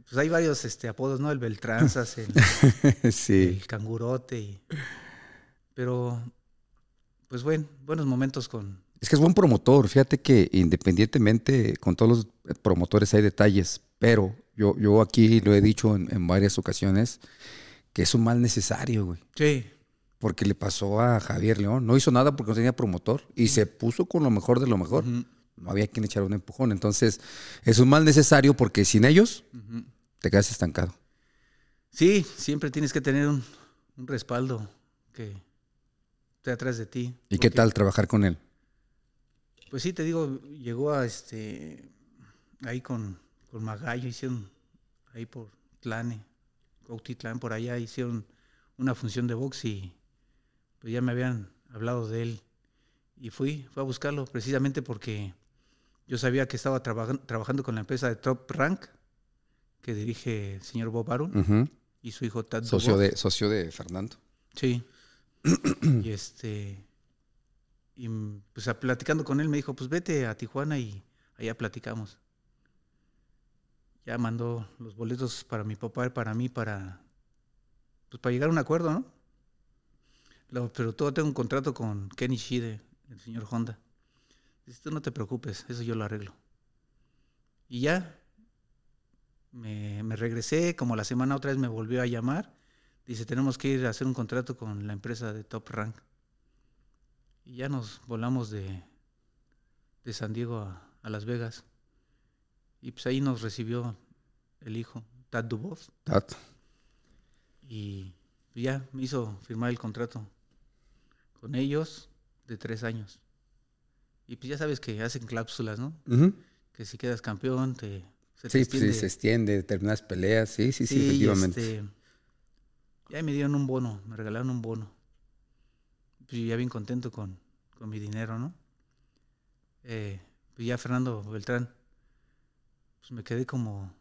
Speaker 2: Pues hay varios este, apodos, ¿no? El Beltranzas, el,
Speaker 1: sí.
Speaker 2: el Cangurote. y- pero. Pues bueno, buenos momentos con.
Speaker 1: Es que es buen promotor. Fíjate que independientemente, con todos los promotores hay detalles, pero yo, yo aquí lo he dicho en, en varias ocasiones, que es un mal necesario, güey.
Speaker 2: Sí.
Speaker 1: Porque le pasó a Javier León. No hizo nada porque no tenía promotor y se puso con lo mejor de lo mejor. No había quien echar un empujón. Entonces, es un mal necesario porque sin ellos te quedas estancado.
Speaker 2: Sí, siempre tienes que tener un, un respaldo que esté atrás de ti.
Speaker 1: ¿Y qué tal trabajar con él?
Speaker 2: Pues sí, te digo, llegó a este ahí con, con Magallo, hicieron ahí por Tlane, Cuautitlán, por allá hicieron una función de box y pues ya me habían hablado de él. Y fui, fui a buscarlo precisamente porque yo sabía que estaba trabajan- trabajando con la empresa de Top Rank que dirige el señor Bob Arum y su hijo Tad
Speaker 1: socio, de, socio de Fernando.
Speaker 2: Sí. y este. Y pues platicando con él me dijo, pues vete a Tijuana y allá platicamos. Ya mandó los boletos para mi papá y para mí para. Pues para llegar a un acuerdo, ¿no? Pero todo tengo un contrato con Kenny Shide, el señor Honda. Dice, tú no te preocupes, eso yo lo arreglo. Y ya. Me, me regresé, como la semana otra vez me volvió a llamar. Dice, tenemos que ir a hacer un contrato con la empresa de Top Rank. Y ya nos volamos de, de San Diego a, a Las Vegas. Y pues ahí nos recibió el hijo, Tad Dubois.
Speaker 1: Tat.
Speaker 2: Y ya me hizo firmar el contrato con ellos de tres años. Y pues ya sabes que hacen cláusulas, ¿no? Que si quedas campeón, te, se te
Speaker 1: Sí, pues, sí,
Speaker 2: extiende.
Speaker 1: se extiende, determinadas peleas. Sí, sí, sí,
Speaker 2: Sí,
Speaker 1: efectivamente.
Speaker 2: este, ya me dieron un bono, me regalaron un bono. Pues ya bien contento con, con mi dinero, ¿no? Eh, pues ya Fernando Beltrán, pues me quedé como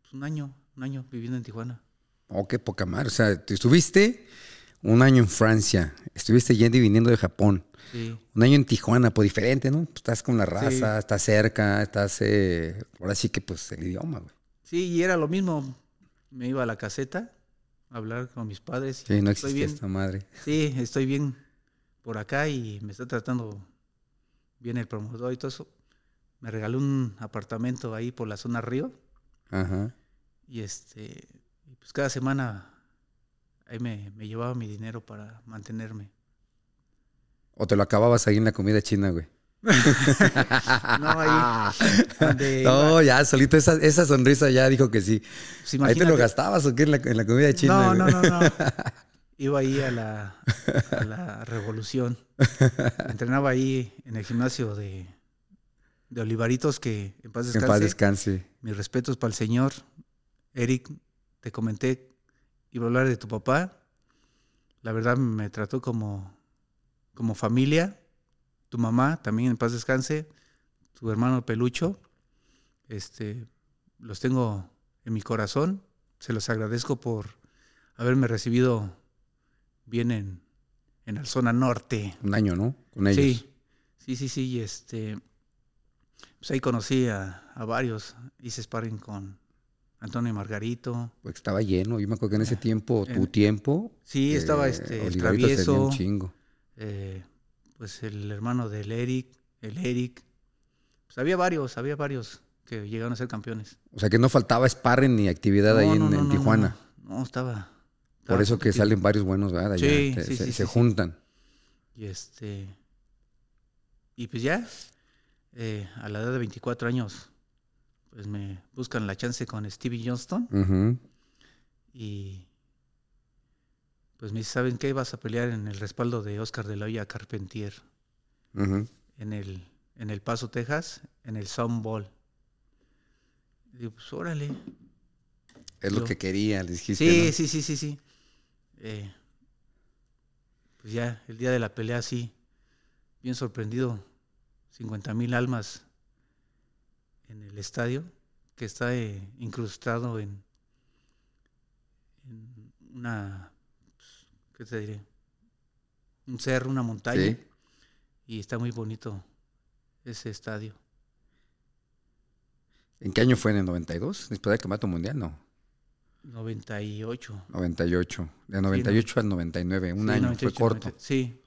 Speaker 2: pues, un año, un año viviendo en Tijuana.
Speaker 1: Oh, qué poca madre. O sea, tú estuviste un año en Francia, estuviste yendo y viniendo de Japón,
Speaker 2: Sí,
Speaker 1: un año en Tijuana, pues diferente, ¿no? Pues, estás con la raza, estás cerca, estás. Eh, ahora sí que, pues, el idioma, güey.
Speaker 2: sí, y era lo mismo. Me iba a la caseta a hablar con mis padres. y
Speaker 1: Sí, no
Speaker 2: bien,
Speaker 1: esta madre.
Speaker 2: Sí, estoy bien por acá y me está tratando bien el promotor y todo eso. Me regaló un apartamento ahí por la zona Río
Speaker 1: Ajá.
Speaker 2: y este, pues cada semana ahí me, me llevaba mi dinero para mantenerme.
Speaker 1: O te lo acababas ahí en la comida china, güey.
Speaker 2: No, ahí donde
Speaker 1: No, ya, solito esa, esa sonrisa ya dijo que sí.
Speaker 2: pues,
Speaker 1: ¿Ahí te lo gastabas o qué en la, en la comida china?
Speaker 2: No,
Speaker 1: güey?
Speaker 2: no, no, no. Iba ahí a la, a la revolución. Entrenaba ahí en el gimnasio de, de Olivaritos, que en paz
Speaker 1: En
Speaker 2: descanse.
Speaker 1: paz descanse.
Speaker 2: Mis respetos para el señor. Eric, te comenté iba a hablar de tu papá. La verdad me trató como, como familia. Tu mamá, también en paz descanse. Tu hermano Pelucho. Este, los tengo en mi corazón. Se los agradezco por haberme recibido bien en, en la zona norte.
Speaker 1: Un año, ¿no? Con ellos.
Speaker 2: Sí, sí, sí, sí. y Este, pues ahí conocí a, a varios. Hice sparring con Antonio y Margarito.
Speaker 1: Porque estaba lleno. Yo me acuerdo que en ese tiempo, tu tiempo.
Speaker 2: Sí, estaba
Speaker 1: eh,
Speaker 2: este, el travieso.
Speaker 1: un chingo.
Speaker 2: eh, pues el hermano del Eric, el Eric. Pues había varios, había varios que llegaron a ser campeones.
Speaker 1: O sea que no faltaba sparring ni actividad ahí
Speaker 2: No,
Speaker 1: en,
Speaker 2: no,
Speaker 1: Tijuana.
Speaker 2: No, no, estaba.
Speaker 1: Por
Speaker 2: estaba
Speaker 1: eso que salen varios buenos, ¿verdad? Allá,
Speaker 2: Sí,
Speaker 1: te-
Speaker 2: sí,
Speaker 1: se,
Speaker 2: sí,
Speaker 1: juntan.
Speaker 2: Y este. Y pues ya, eh, a la edad de 24 años, pues me buscan la chance con Stevie Johnston. Y pues me dice, ¿saben qué? Vas a pelear en el respaldo de Oscar de la Hoya Carpentier, en el, en el Paso, Texas, en el Soundball. Y digo, pues órale.
Speaker 1: Es lo que quería, le dijiste.
Speaker 2: Sí,
Speaker 1: ¿no?
Speaker 2: sí, sí, sí, sí. Eh, pues ya, el día de la pelea, sí, bien sorprendido. 50 mil almas en el estadio, que está eh, incrustado en, en una, pues, ¿qué te diré? Un cerro, una montaña.
Speaker 1: Sí.
Speaker 2: Y está muy bonito ese estadio.
Speaker 1: ¿En qué año fue? ¿En el 92? Después del campeonato mundial, no.
Speaker 2: 98.
Speaker 1: 98. De 98 al 99, un
Speaker 2: Sí,
Speaker 1: año,
Speaker 2: 98,
Speaker 1: fue corto.
Speaker 2: 90, Sí,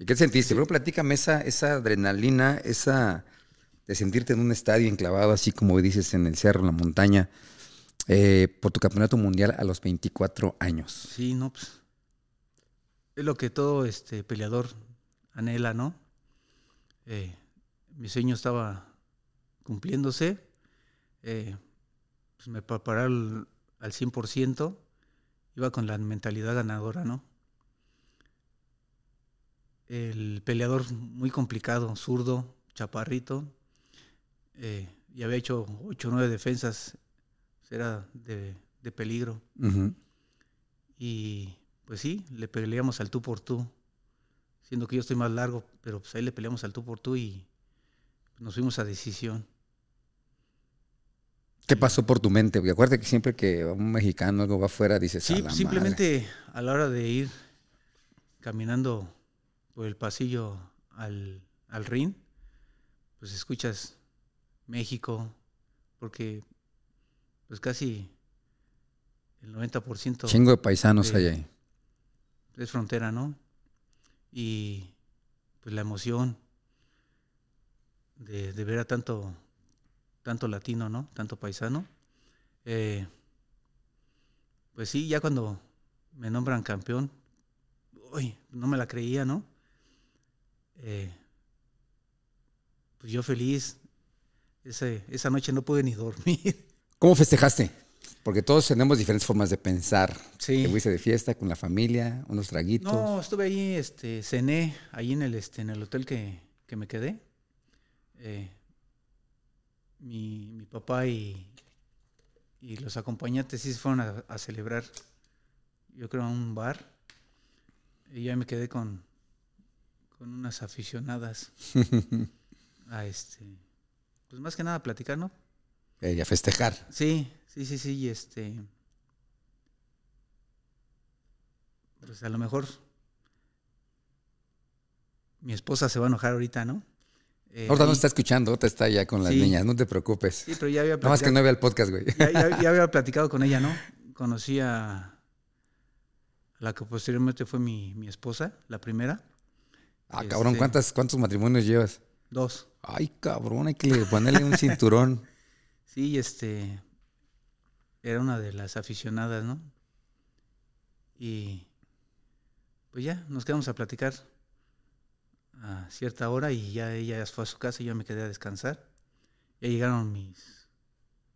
Speaker 1: ¿Y qué sentiste? Pero platícame esa, esa adrenalina, esa de sentirte en un estadio enclavado, así como dices, en el cerro, en la montaña, eh, por tu campeonato mundial a los 24 años.
Speaker 2: Sí, no, pues. Es lo que todo este peleador anhela, ¿no? Eh, mi sueño estaba cumpliéndose. eh, pues me preparé al, al 100%. Iba con la mentalidad ganadora, ¿no? El peleador muy complicado, zurdo, chaparrito. eh, y había hecho 8 o 9 defensas. Era de, de peligro. Y pues sí, le peleamos al tú por tú. Siendo que yo estoy más largo, pero pues ahí le peleamos al tú por tú y nos fuimos a decisión.
Speaker 1: ¿Qué pasó por tu mente? Porque acuérdate que siempre que un mexicano algo va afuera, dices,
Speaker 2: Sí,
Speaker 1: "A la madre".
Speaker 2: simplemente a la hora de ir caminando por el pasillo al, al ring, pues escuchas México, porque pues casi el 90%
Speaker 1: Chingo de paisanos hay ahí.
Speaker 2: es frontera, ¿no? Y pues la emoción de, de ver a tanto, tanto latino, ¿no? Tanto paisano. Eh, pues sí, ya cuando me nombran campeón, uy, no me la creía, ¿no? Eh, pues yo feliz. Ese- esa noche no pude ni dormir.
Speaker 1: ¿Cómo festejaste? Porque todos tenemos diferentes formas de pensar.
Speaker 2: Sí.
Speaker 1: Te fuiste de fiesta con la familia, unos traguitos.
Speaker 2: No, estuve ahí, este, cené ahí en el, este, en el hotel que, que me quedé. Eh, mi, mi papá y, y los acompañantes sí se fueron a, a celebrar, yo creo, a un bar. Y ya me quedé con, con unas aficionadas a este, pues más que nada a platicar, ¿no?
Speaker 1: Eh, y a festejar.
Speaker 2: Sí, sí, sí, sí, y este. Pues a lo mejor mi esposa se va a enojar ahorita, ¿no? Eh,
Speaker 1: Ahorita no está escuchando, ahorita está ya con las
Speaker 2: Sí.
Speaker 1: niñas, no te preocupes.
Speaker 2: Sí, pero ya había
Speaker 1: Nada más que
Speaker 2: platicado,
Speaker 1: no vea el podcast, güey.
Speaker 2: ya, ya- ya había platicado con ella, ¿no? Conocí a la que posteriormente fue mi, mi esposa, la primera.
Speaker 1: Ah, cabrón,
Speaker 2: Este-
Speaker 1: ¿cuántas, ¿cuántos matrimonios llevas?
Speaker 2: Dos.
Speaker 1: Ay, cabrón, hay que ponerle un cinturón.
Speaker 2: Sí, este. Era una de las aficionadas, ¿no? Y. Pues ya, nos quedamos a platicar a cierta hora y ya ella fue a su casa y yo me quedé a descansar. Ya llegaron mis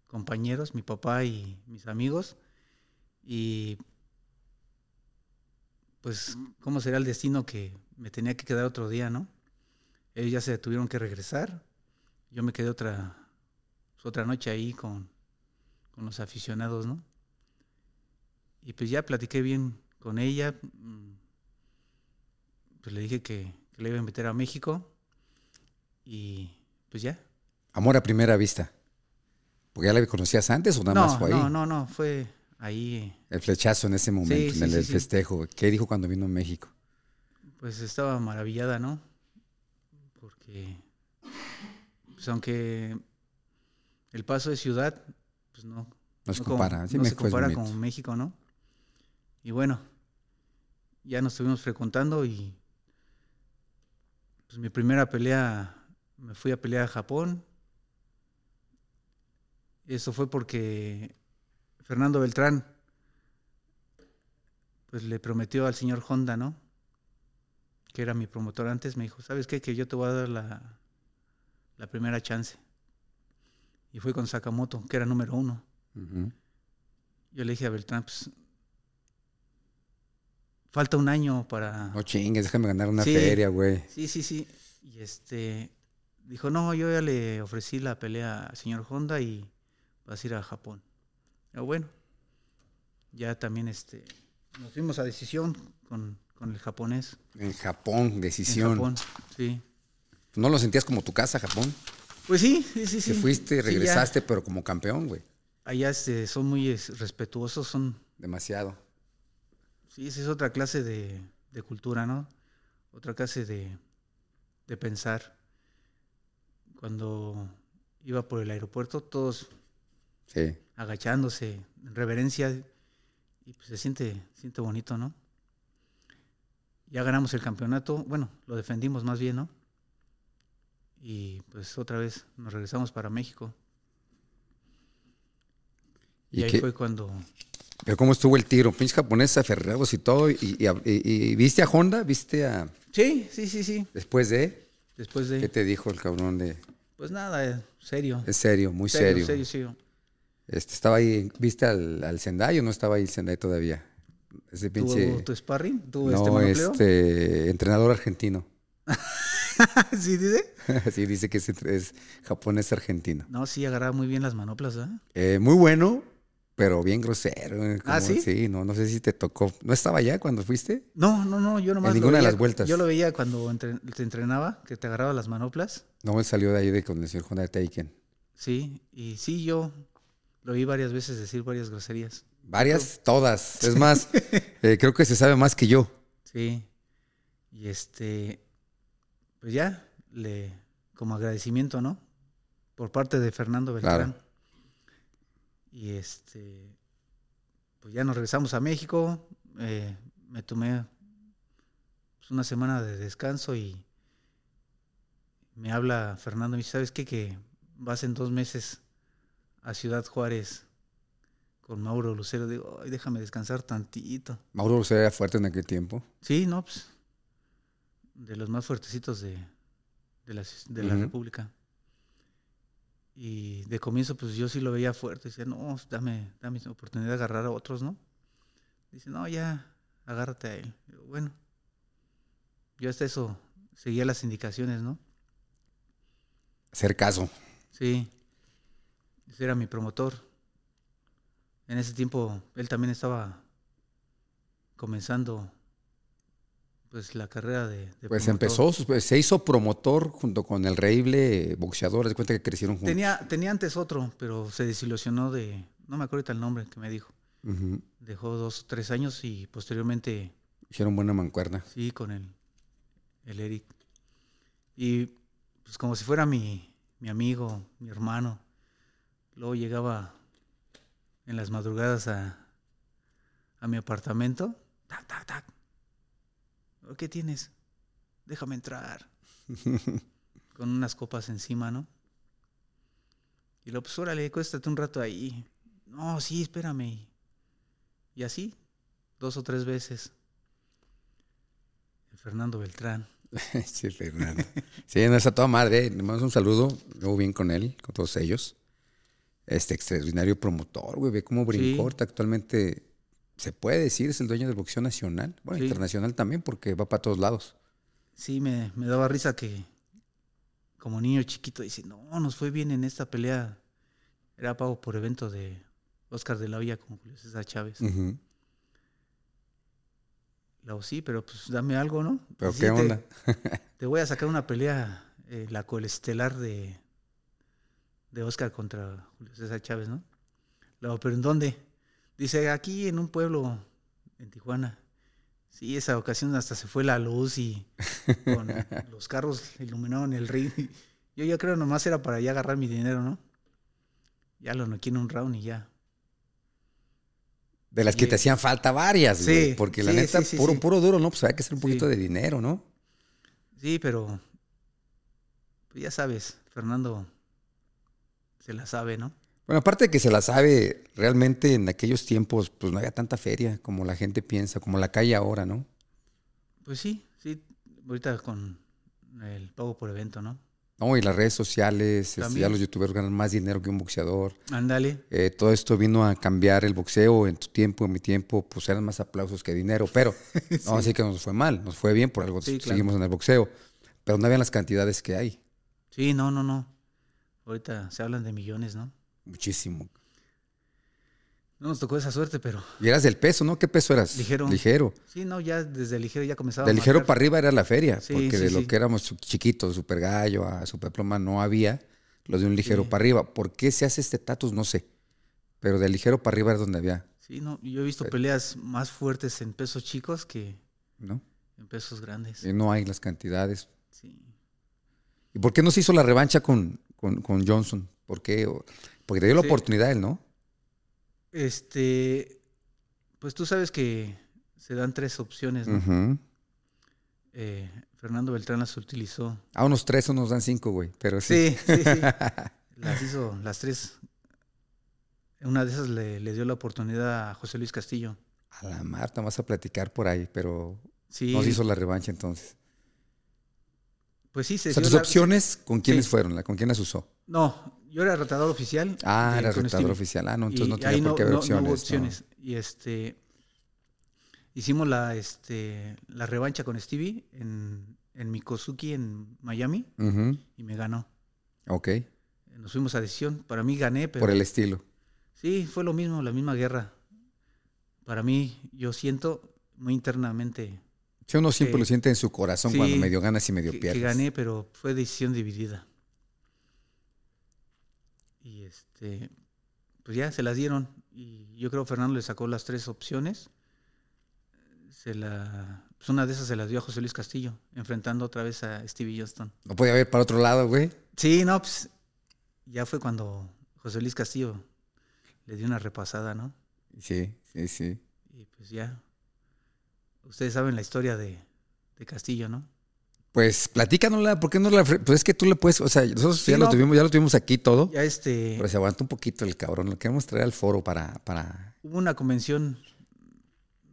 Speaker 2: compañeros, mi papá y mis amigos. Y. Pues, ¿cómo será el destino que me tenía que quedar otro día, no? Ellos ya se tuvieron que regresar. Yo me quedé otra, pues, otra noche ahí con, con los aficionados, ¿no? Y pues ya platiqué bien con ella. mm, Pues le dije que, que le iba a invitar a México. Y pues ya.
Speaker 1: Amor a primera vista. Porque ya la conocías antes o nada
Speaker 2: no,
Speaker 1: más fue ahí.
Speaker 2: no, no, no, fue ahí.
Speaker 1: El flechazo en ese momento,
Speaker 2: Sí,
Speaker 1: en el,
Speaker 2: sí.
Speaker 1: festejo. ¿Qué dijo cuando vino a México?
Speaker 2: Pues estaba maravillada, ¿no? Porque, pues aunque el paso de ciudad, pues no,
Speaker 1: No se
Speaker 2: no como-
Speaker 1: compara. Sí,
Speaker 2: no se compara
Speaker 1: bonito.
Speaker 2: con México, ¿no? Y bueno, ya nos estuvimos frecuentando y pues mi primera pelea, me fui a pelear a Japón. Eso fue porque Fernando Beltrán, pues le prometió al señor Honda, ¿no? Que era mi promotor antes, me dijo, ¿sabes qué? Que yo te voy a dar la, la primera chance. Y fue con Sakamoto, que era número uno. Yo le dije a Beltrán, pues falta un año para...
Speaker 1: No chingues, déjame ganar una
Speaker 2: Sí.
Speaker 1: feria, güey.
Speaker 2: Sí, sí, sí. Y este dijo, no, yo ya le ofrecí la pelea al señor Honda y vas a ir a Japón. Pero bueno, ya también este nos fuimos a decisión con, con el japonés.
Speaker 1: En Japón,
Speaker 2: En
Speaker 1: decisión.
Speaker 2: Japón, sí.
Speaker 1: ¿No lo sentías como tu casa, Japón?
Speaker 2: Pues sí, sí, sí.
Speaker 1: Te fuiste,
Speaker 2: Sí,
Speaker 1: regresaste, pero como campeón, güey.
Speaker 2: Allá este, son muy es, respetuosos, son
Speaker 1: Demasiado.
Speaker 2: Sí, esa es otra clase de, de cultura, ¿no? Otra clase de, de pensar. Cuando iba por el aeropuerto, todos
Speaker 1: Sí.
Speaker 2: agachándose, en reverencia, y pues se siente, siente bonito, ¿no? Ya ganamos el campeonato, bueno, lo defendimos más bien, ¿no? Y pues otra vez nos regresamos para México. Y,
Speaker 1: ¿Y
Speaker 2: ahí
Speaker 1: qué-
Speaker 2: fue cuando
Speaker 1: Pero cómo estuvo el tiro, pinches japoneses aferrados y todo. Y, y- y- y viste a Honda? ¿Viste a.
Speaker 2: Sí, sí, sí, sí.
Speaker 1: Después de.
Speaker 2: Después
Speaker 1: ¿Qué
Speaker 2: de.
Speaker 1: te dijo el cabrón de.?
Speaker 2: Pues nada, eh, serio.
Speaker 1: Es serio, muy serio.
Speaker 2: Serio, serio.
Speaker 1: Este, estaba ahí, ¿viste al, al Sendai o no estaba ahí el Sendai todavía? Ese pinche.
Speaker 2: ¿Tu, tu sparring? ¿Tu este monopleo?
Speaker 1: este, entrenador argentino.
Speaker 2: ¿Sí dice?
Speaker 1: sí, dice que es, es japonés argentino.
Speaker 2: No, sí, agarraba muy bien las manoplas, ¿eh?
Speaker 1: Eh, muy bueno, pero bien grosero. eh,
Speaker 2: ¿Ah,
Speaker 1: como-
Speaker 2: sí?
Speaker 1: no, no sé si te tocó. ¿No estaba allá cuando fuiste?
Speaker 2: No, no, no, yo nomás lo
Speaker 1: ninguna de
Speaker 2: veía-
Speaker 1: las vueltas.
Speaker 2: Yo lo veía cuando entre- te entrenaba, que te agarraba las manoplas.
Speaker 1: No, él salió de ahí de con el señor Honda de Taken.
Speaker 2: Sí, y sí, yo lo vi varias veces decir varias groserías.
Speaker 1: Varias, todas. Es más, eh, creo que se sabe más que yo.
Speaker 2: Sí. Y este, pues ya, le, como agradecimiento, ¿no? Por parte de Fernando Beltrán.
Speaker 1: Claro.
Speaker 2: Y este, pues ya nos regresamos a México. eh, me tomé pues, una semana de descanso y me habla Fernando y me dice, ¿sabes qué? Que vas en dos meses a Ciudad Juárez con Mauro Lucero. Digo, Ay, déjame descansar tantito.
Speaker 1: Mauro Lucero era fuerte en aquel tiempo.
Speaker 2: Sí, no, pues. De los más fuertecitos de, de, de la. República. Y de comienzo, pues yo sí lo veía fuerte. Decía, no, dame, dame oportunidad de agarrar a otros, ¿no? Dice, no, ya, agárrate a él. Bueno. Yo hasta eso seguía las indicaciones, ¿no?
Speaker 1: Hacer caso.
Speaker 2: Sí. Ese era mi promotor. En ese tiempo él también estaba comenzando pues la carrera de, de
Speaker 1: Pues
Speaker 2: promotor.
Speaker 1: empezó, pues, se hizo promotor junto con el reíble boxeador. De cuenta que crecieron juntos.
Speaker 2: Tenía, tenía antes otro, pero se desilusionó de, no me acuerdo ahorita el nombre que me dijo. Dejó dos tres años y posteriormente
Speaker 1: Hicieron buena mancuerna.
Speaker 2: sí con el, el Eric. Y pues como si fuera mi, mi amigo, mi hermano. Luego llegaba en las madrugadas a, a mi apartamento. Tac, tac, tac. "Oh, ¿Qué tienes? Déjame entrar. Con unas copas encima, ¿no? Y lo pues órale, cuéstate un rato ahí. No, sí, espérame. Y así, dos o tres veces. El Fernando Beltrán.
Speaker 1: sí, Fernando. Sí, no está toda madre. Le mandamos un saludo. Luego bien con él, con todos ellos. Este extraordinario promotor, güey. Ve cómo brincó.
Speaker 2: Sí.
Speaker 1: Actualmente se puede decir, es el dueño del boxeo nacional. Bueno,
Speaker 2: Sí.
Speaker 1: internacional también, porque va para todos lados.
Speaker 2: Sí, me, me daba risa que como niño chiquito dice, no, nos fue bien en esta pelea. Era pago por evento de Oscar de la Hoya con Julio César Chávez.
Speaker 1: Ujú.
Speaker 2: La sí, pero pues dame algo, ¿no?
Speaker 1: ¿Pero
Speaker 2: Sí,
Speaker 1: qué onda?
Speaker 2: Te, voy a sacar una pelea, eh, la coestelar de, de Oscar contra Julio César Chávez, ¿no? ¿pero en dónde? Dice, aquí en un pueblo en Tijuana. Sí, esa ocasión hasta se fue la luz y con los carros iluminaron el ring. Yo ya creo nomás era para ya agarrar mi dinero, ¿no? Ya lo noqué en un round y ya.
Speaker 1: De las que te hacían falta varias,
Speaker 2: Sí,
Speaker 1: güey. Porque la neta,
Speaker 2: sí,
Speaker 1: puro, puro duro, ¿no? Pues hay que hacer un poquito de dinero, ¿no?
Speaker 2: Sí, pero pues ya sabes, Fernando se la sabe, ¿no?
Speaker 1: Bueno, aparte de que se la sabe, realmente en aquellos tiempos, pues no había tanta feria como la gente piensa, como la calle ahora, ¿no?
Speaker 2: Pues sí, sí, ahorita con el pago por evento, ¿no?
Speaker 1: No, y las redes sociales, este, ya los youtubers ganan más dinero que un boxeador.
Speaker 2: Ándale.
Speaker 1: Eh, todo esto vino a cambiar el boxeo. En tu tiempo, en mi tiempo, pues eran más aplausos que dinero. Pero no así que nos fue mal, nos fue bien, por algo
Speaker 2: Sí, claro.
Speaker 1: seguimos en el boxeo. Pero no habían las cantidades que hay.
Speaker 2: Sí, no, no, no. Ahorita se hablan de millones, ¿no?
Speaker 1: Muchísimo.
Speaker 2: No nos tocó esa suerte, pero
Speaker 1: Y eras del peso, ¿no? ¿Qué peso eras?
Speaker 2: Ligero.
Speaker 1: Ligero.
Speaker 2: sí, no, ya desde ligero ya comenzaba
Speaker 1: De ligero para arriba era la feria,
Speaker 2: Sí,
Speaker 1: porque
Speaker 2: sí,
Speaker 1: de lo que éramos chiquitos, super gallo, a super pluma, no había. Los de un ligero para arriba. ¿Por qué se hace este tatus? No sé. Pero de ligero para arriba era donde había,
Speaker 2: Sí, no, yo he visto peleas más fuertes en pesos chicos que
Speaker 1: ¿no?
Speaker 2: en pesos grandes.
Speaker 1: Y no hay las cantidades.
Speaker 2: Sí.
Speaker 1: ¿Y por qué no se hizo la revancha con, con, con Johnson? ¿Por qué? Porque te dio la oportunidad él, ¿no?
Speaker 2: Este, pues tú sabes que se dan tres opciones, ¿no? Eh, Fernando Beltrán las utilizó.
Speaker 1: A unos tres o nos dan cinco, güey. Pero sí.
Speaker 2: Sí, sí, sí. las hizo las tres. Una de esas le, le dio la oportunidad a José Luis Castillo.
Speaker 1: A la Marta, vas a platicar por ahí, pero
Speaker 2: Sí,
Speaker 1: no se hizo la revancha entonces.
Speaker 2: Pues sí, se
Speaker 1: O sea,
Speaker 2: dio
Speaker 1: tus
Speaker 2: la-
Speaker 1: opciones, ¿con quiénes
Speaker 2: Sí.
Speaker 1: fueron? ¿La- ¿Con quién las usó?
Speaker 2: No, yo era retador oficial.
Speaker 1: Ah,
Speaker 2: de-
Speaker 1: era retador oficial. Ah, no, entonces
Speaker 2: Y
Speaker 1: no tenía por qué haber
Speaker 2: no- no
Speaker 1: opciones.
Speaker 2: hubo opciones. Y este hicimos la este la revancha con Stevie en, en Mikosuki en Miami y me ganó.
Speaker 1: Ok,
Speaker 2: Nos fuimos a decisión. Para mí gané, pero
Speaker 1: por el estilo.
Speaker 2: sí, fue lo mismo, la misma guerra. Para mí, yo siento muy internamente
Speaker 1: Si uno siempre
Speaker 2: que-
Speaker 1: lo siente en su corazón
Speaker 2: sí,
Speaker 1: cuando medio ganas y medio
Speaker 2: que, que
Speaker 1: pierdes.
Speaker 2: gané, pero fue decisión dividida. Y este, pues ya se las dieron. Y yo creo que Fernando le sacó las tres opciones. Se la, pues una de esas se las dio a José Luis Castillo, enfrentando otra vez a Stevie Johnston.
Speaker 1: No podía haber para otro lado, güey.
Speaker 2: Sí, no, pues ya fue cuando José Luis Castillo le dio una repasada, ¿no?
Speaker 1: Sí, sí, sí.
Speaker 2: Y pues ya. Ustedes saben la historia de, de Castillo, ¿no?
Speaker 1: Pues platícanosla, ¿por qué no la.? Pues es que tú le puedes. O sea, nosotros
Speaker 2: Sí,
Speaker 1: ya, lo tuvimos, ya lo tuvimos aquí todo.
Speaker 2: Ya este.
Speaker 1: Pero se aguanta un poquito el cabrón. Lo queremos traer al foro para. para...
Speaker 2: Hubo una convención,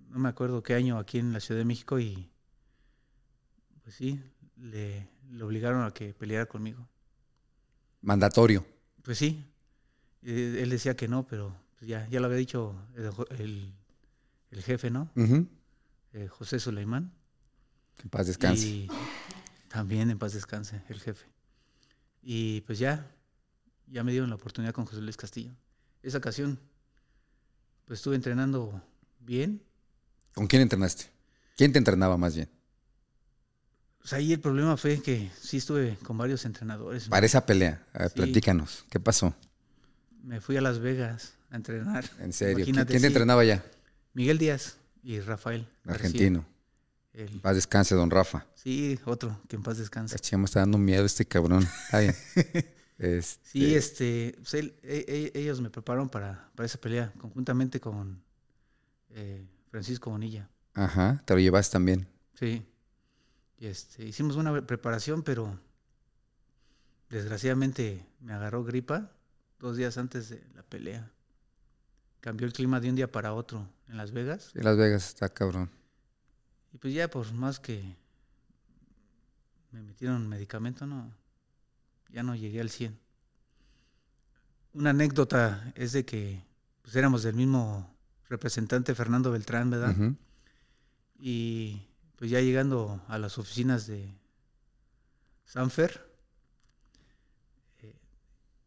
Speaker 2: no me acuerdo qué año, aquí en la Ciudad de México y pues sí, le, le obligaron a que peleara conmigo.
Speaker 1: Mandatorio.
Speaker 2: Pues sí, eh, él decía que no, pero pues ya, ya lo había dicho el, el- el jefe, ¿no?
Speaker 1: Ujú.
Speaker 2: Eh, José Suleimán.
Speaker 1: Que en paz descanse.
Speaker 2: Y también en paz descanse el jefe. Y pues ya, ya me dieron la oportunidad con José Luis Castillo. Esa ocasión, pues estuve entrenando bien,
Speaker 1: ¿Con quién entrenaste? ¿Quién te entrenaba más bien?
Speaker 2: Pues ahí el problema fue que sí estuve con varios entrenadores.
Speaker 1: Para esa pelea. A ver,
Speaker 2: Sí.
Speaker 1: platícanos. ¿Qué pasó?
Speaker 2: Me fui a Las Vegas a entrenar.
Speaker 1: En serio. ¿Qui-
Speaker 2: Imagínate,
Speaker 1: ¿Quién te
Speaker 2: sí.
Speaker 1: entrenaba ya?
Speaker 2: Miguel Díaz y Rafael.
Speaker 1: Argentino.
Speaker 2: El-
Speaker 1: En paz descanse, don Rafa.
Speaker 2: sí, otro, que en paz descanse.
Speaker 1: Caché, me está dando miedo este cabrón. Bien. Este,
Speaker 2: Sí, este, pues él- e- e- ellos me prepararon para, para esa pelea, conjuntamente con eh, Francisco Bonilla.
Speaker 1: Ajá, te lo llevas también.
Speaker 2: Sí. Y este, hicimos una preparación, pero desgraciadamente me agarró gripa dos días antes de la pelea. Cambió el clima de un día para otro en Las Vegas.
Speaker 1: En Las Vegas está cabrón.
Speaker 2: Y pues ya por más que me metieron medicamento, no, ya no llegué al 100. Una anécdota es de que pues éramos del mismo representante Fernando Beltrán, ¿verdad? Y pues ya llegando a las oficinas de Sanfer, eh,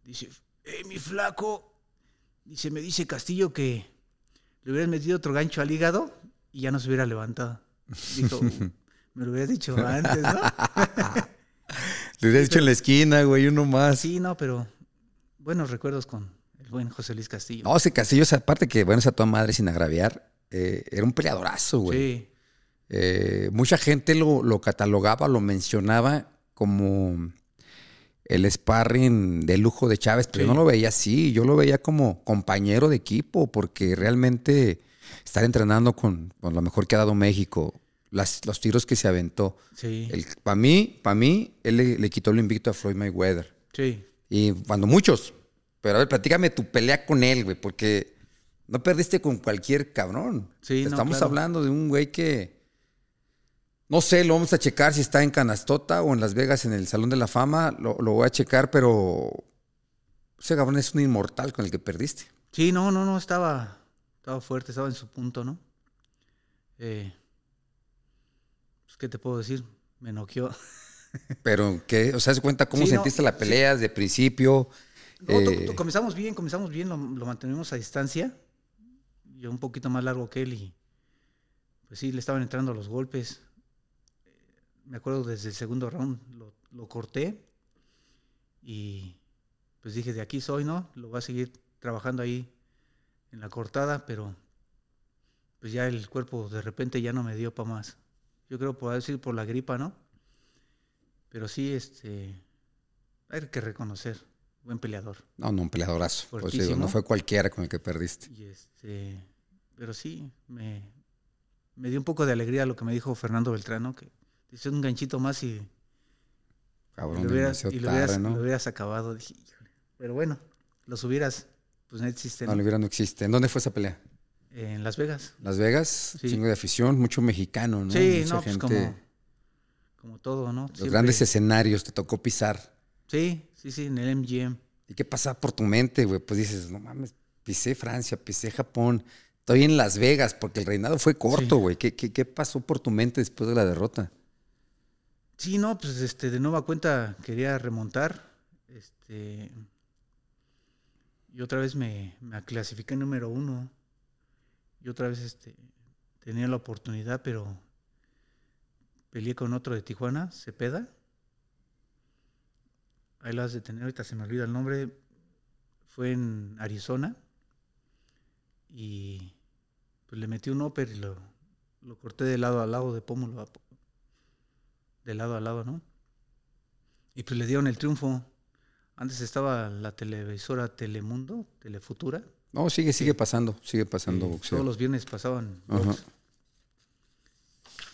Speaker 2: dice, "Eh, mi flaco, dice, me dice Castillo que le hubieran metido otro gancho al hígado y ya no se hubiera levantado. Dijo, me lo hubieras dicho antes, ¿no?
Speaker 1: Le hubieras dicho en la esquina, güey, uno más.
Speaker 2: Sí, no, pero buenos recuerdos con el buen José Luis Castillo.
Speaker 1: No, ese Castillo, esa parte que, bueno, esa toda madre sin agraviar, eh, era un peleadorazo, güey.
Speaker 2: sí,
Speaker 1: Eh, mucha gente lo, lo catalogaba, lo mencionaba como el sparring de lujo de Chávez, pero
Speaker 2: Sí.
Speaker 1: yo no lo veía así, yo lo veía como compañero de equipo, porque realmente estar entrenando con, con lo mejor que ha dado México, las- los tiros que se aventó.
Speaker 2: sí,
Speaker 1: Para mí, para mí, él le, le quitó el invicto a Floyd Mayweather.
Speaker 2: sí.
Speaker 1: Y cuando muchos. Pero a ver, platícame tu pelea con él, güey, porque no perdiste con cualquier cabrón.
Speaker 2: Sí, no,
Speaker 1: Estamos
Speaker 2: claro.
Speaker 1: hablando de un güey que. No sé, lo vamos a checar si está en Canastota o en Las Vegas en el Salón de la Fama. Lo, lo voy a checar, pero. Ese cabrón es un inmortal con el que perdiste.
Speaker 2: Sí, no, no, no, estaba, estaba fuerte, estaba en su punto, ¿no? Eh, pues, ¿Qué te puedo decir? Me noqueó.
Speaker 1: Pero, ¿qué? O sea, ¿se cuenta cómo
Speaker 2: Sí, no,
Speaker 1: sentiste la
Speaker 2: sí.
Speaker 1: pelea desde principio?
Speaker 2: No,
Speaker 1: Eh,
Speaker 2: comenzamos bien, comenzamos bien, lo, lo mantenimos a distancia. Yo un poquito más largo que él y pues sí, le estaban entrando los golpes. Me acuerdo desde el segundo round lo, lo corté y pues dije, de aquí soy, ¿no? Lo voy a seguir trabajando ahí en la cortada, pero pues ya el cuerpo de repente ya no me dio para más. Yo creo por decir por la gripa, ¿no? Pero sí, este, hay que reconocer, buen peleador.
Speaker 1: No, no, un peleadorazo. Pues digo,
Speaker 2: Fuertísimo.
Speaker 1: no fue cualquiera con el que perdiste.
Speaker 2: Y este, pero sí, me, me dio un poco de alegría lo que me dijo Fernando Beltrano, que dice un ganchito más y, y
Speaker 1: Cabrón,
Speaker 2: lo, hubieras,
Speaker 1: demasiado
Speaker 2: y lo, hubieras,
Speaker 1: tarde, ¿no?
Speaker 2: lo hubieras acabado. Dije, pero bueno, los hubieras, pues no existen.
Speaker 1: No, lo hubiera no existe. ¿En dónde fue esa pelea?
Speaker 2: En Las Vegas.
Speaker 1: Las Vegas,
Speaker 2: Sí.
Speaker 1: chingo de afición, mucho mexicano, ¿no?
Speaker 2: sí,
Speaker 1: Mucha
Speaker 2: no, pues como, como todo, ¿no?
Speaker 1: Los
Speaker 2: Siempre-
Speaker 1: grandes escenarios te tocó pisar.
Speaker 2: Sí, sí, sí, en el MGM.
Speaker 1: ¿Y qué pasa por tu mente, güey? Pues dices, no mames, pisé Francia, pisé Japón, estoy en Las Vegas, porque el reinado fue corto,
Speaker 2: Sí.
Speaker 1: güey. ¿Qué, qué, qué pasó por tu mente después de la derrota?
Speaker 2: Sí, no, pues este, de nueva cuenta quería remontar. Este. Y otra vez me, me clasifiqué número uno. Y otra vez este, tenía la oportunidad, pero peleé con otro de Tijuana, Cepeda. Ahí lo has de tener, ahorita se me olvida el nombre. Fue en Arizona. Y pues le metí un upper y lo, lo corté de lado a lado, de pómulo a de lado a lado, ¿no? Y pues le dieron el triunfo. Antes estaba la televisora Telemundo, Telefutura.
Speaker 1: No, sigue, sigue pasando, sigue pasando boxeo.
Speaker 2: todos los viernes pasaban
Speaker 1: Ajá.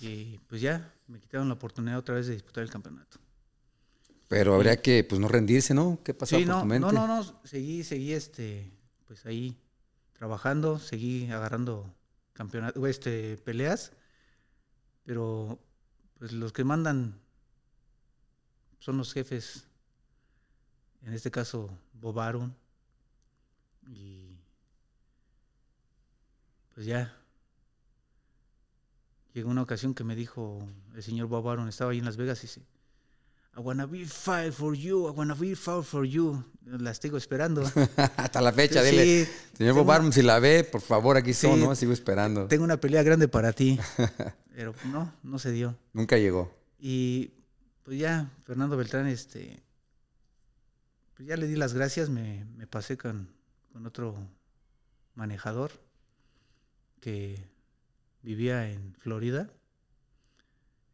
Speaker 2: Y pues ya, me quitaron la oportunidad otra vez de disputar el campeonato.
Speaker 1: Pero habría que, pues, no rendirse, ¿no? ¿Qué pasó
Speaker 2: Sí,
Speaker 1: por
Speaker 2: no,
Speaker 1: tu mente?
Speaker 2: no, no, no, seguí, seguí este, pues ahí trabajando, seguí agarrando campeonato, este, peleas, pero pues los que mandan son los jefes, en este caso Bob Arum, y pues ya llegó una ocasión que me dijo el señor Bob Arum, estaba ahí en Las Vegas y dice, I wanna be fight for you, I wanna be fight for you. La estoy esperando.
Speaker 1: Hasta la fecha,
Speaker 2: Sí,
Speaker 1: dile. Señor Bob Arum, si la ve, por favor, aquí
Speaker 2: Sí.
Speaker 1: estoy, ¿no? Sigo esperando.
Speaker 2: Tengo una pelea grande para ti. Pero no, no se dio.
Speaker 1: Nunca llegó.
Speaker 2: Y pues ya, Fernando Beltrán, este, pues ya le di las gracias, me, me pasé con, con otro manejador que vivía en Florida,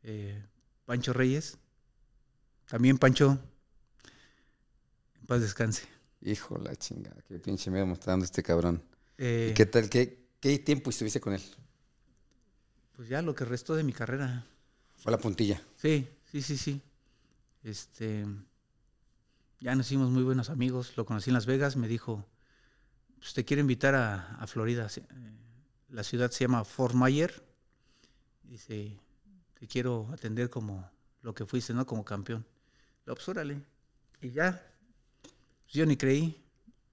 Speaker 2: eh, Pancho Reyes. También Pancho, en paz descanse.
Speaker 1: Hijo la chingada, qué pinche miedo me está dando este cabrón.
Speaker 2: Eh,
Speaker 1: ¿Y qué tal? ¿Qué, ¿Qué tiempo estuviste con él?
Speaker 2: Pues ya lo que restó de mi carrera.
Speaker 1: Fue la puntilla.
Speaker 2: Sí, sí, sí, sí. Este, ya nos hicimos muy buenos amigos. Lo conocí en Las Vegas. Me dijo, pues te quiero invitar a, a Florida. Eh, La ciudad se llama Fort Myers. Dice, te quiero atender como lo que fuiste, ¿no? Como campeón. Lo pues órale. Y ya, pues, yo ni creí.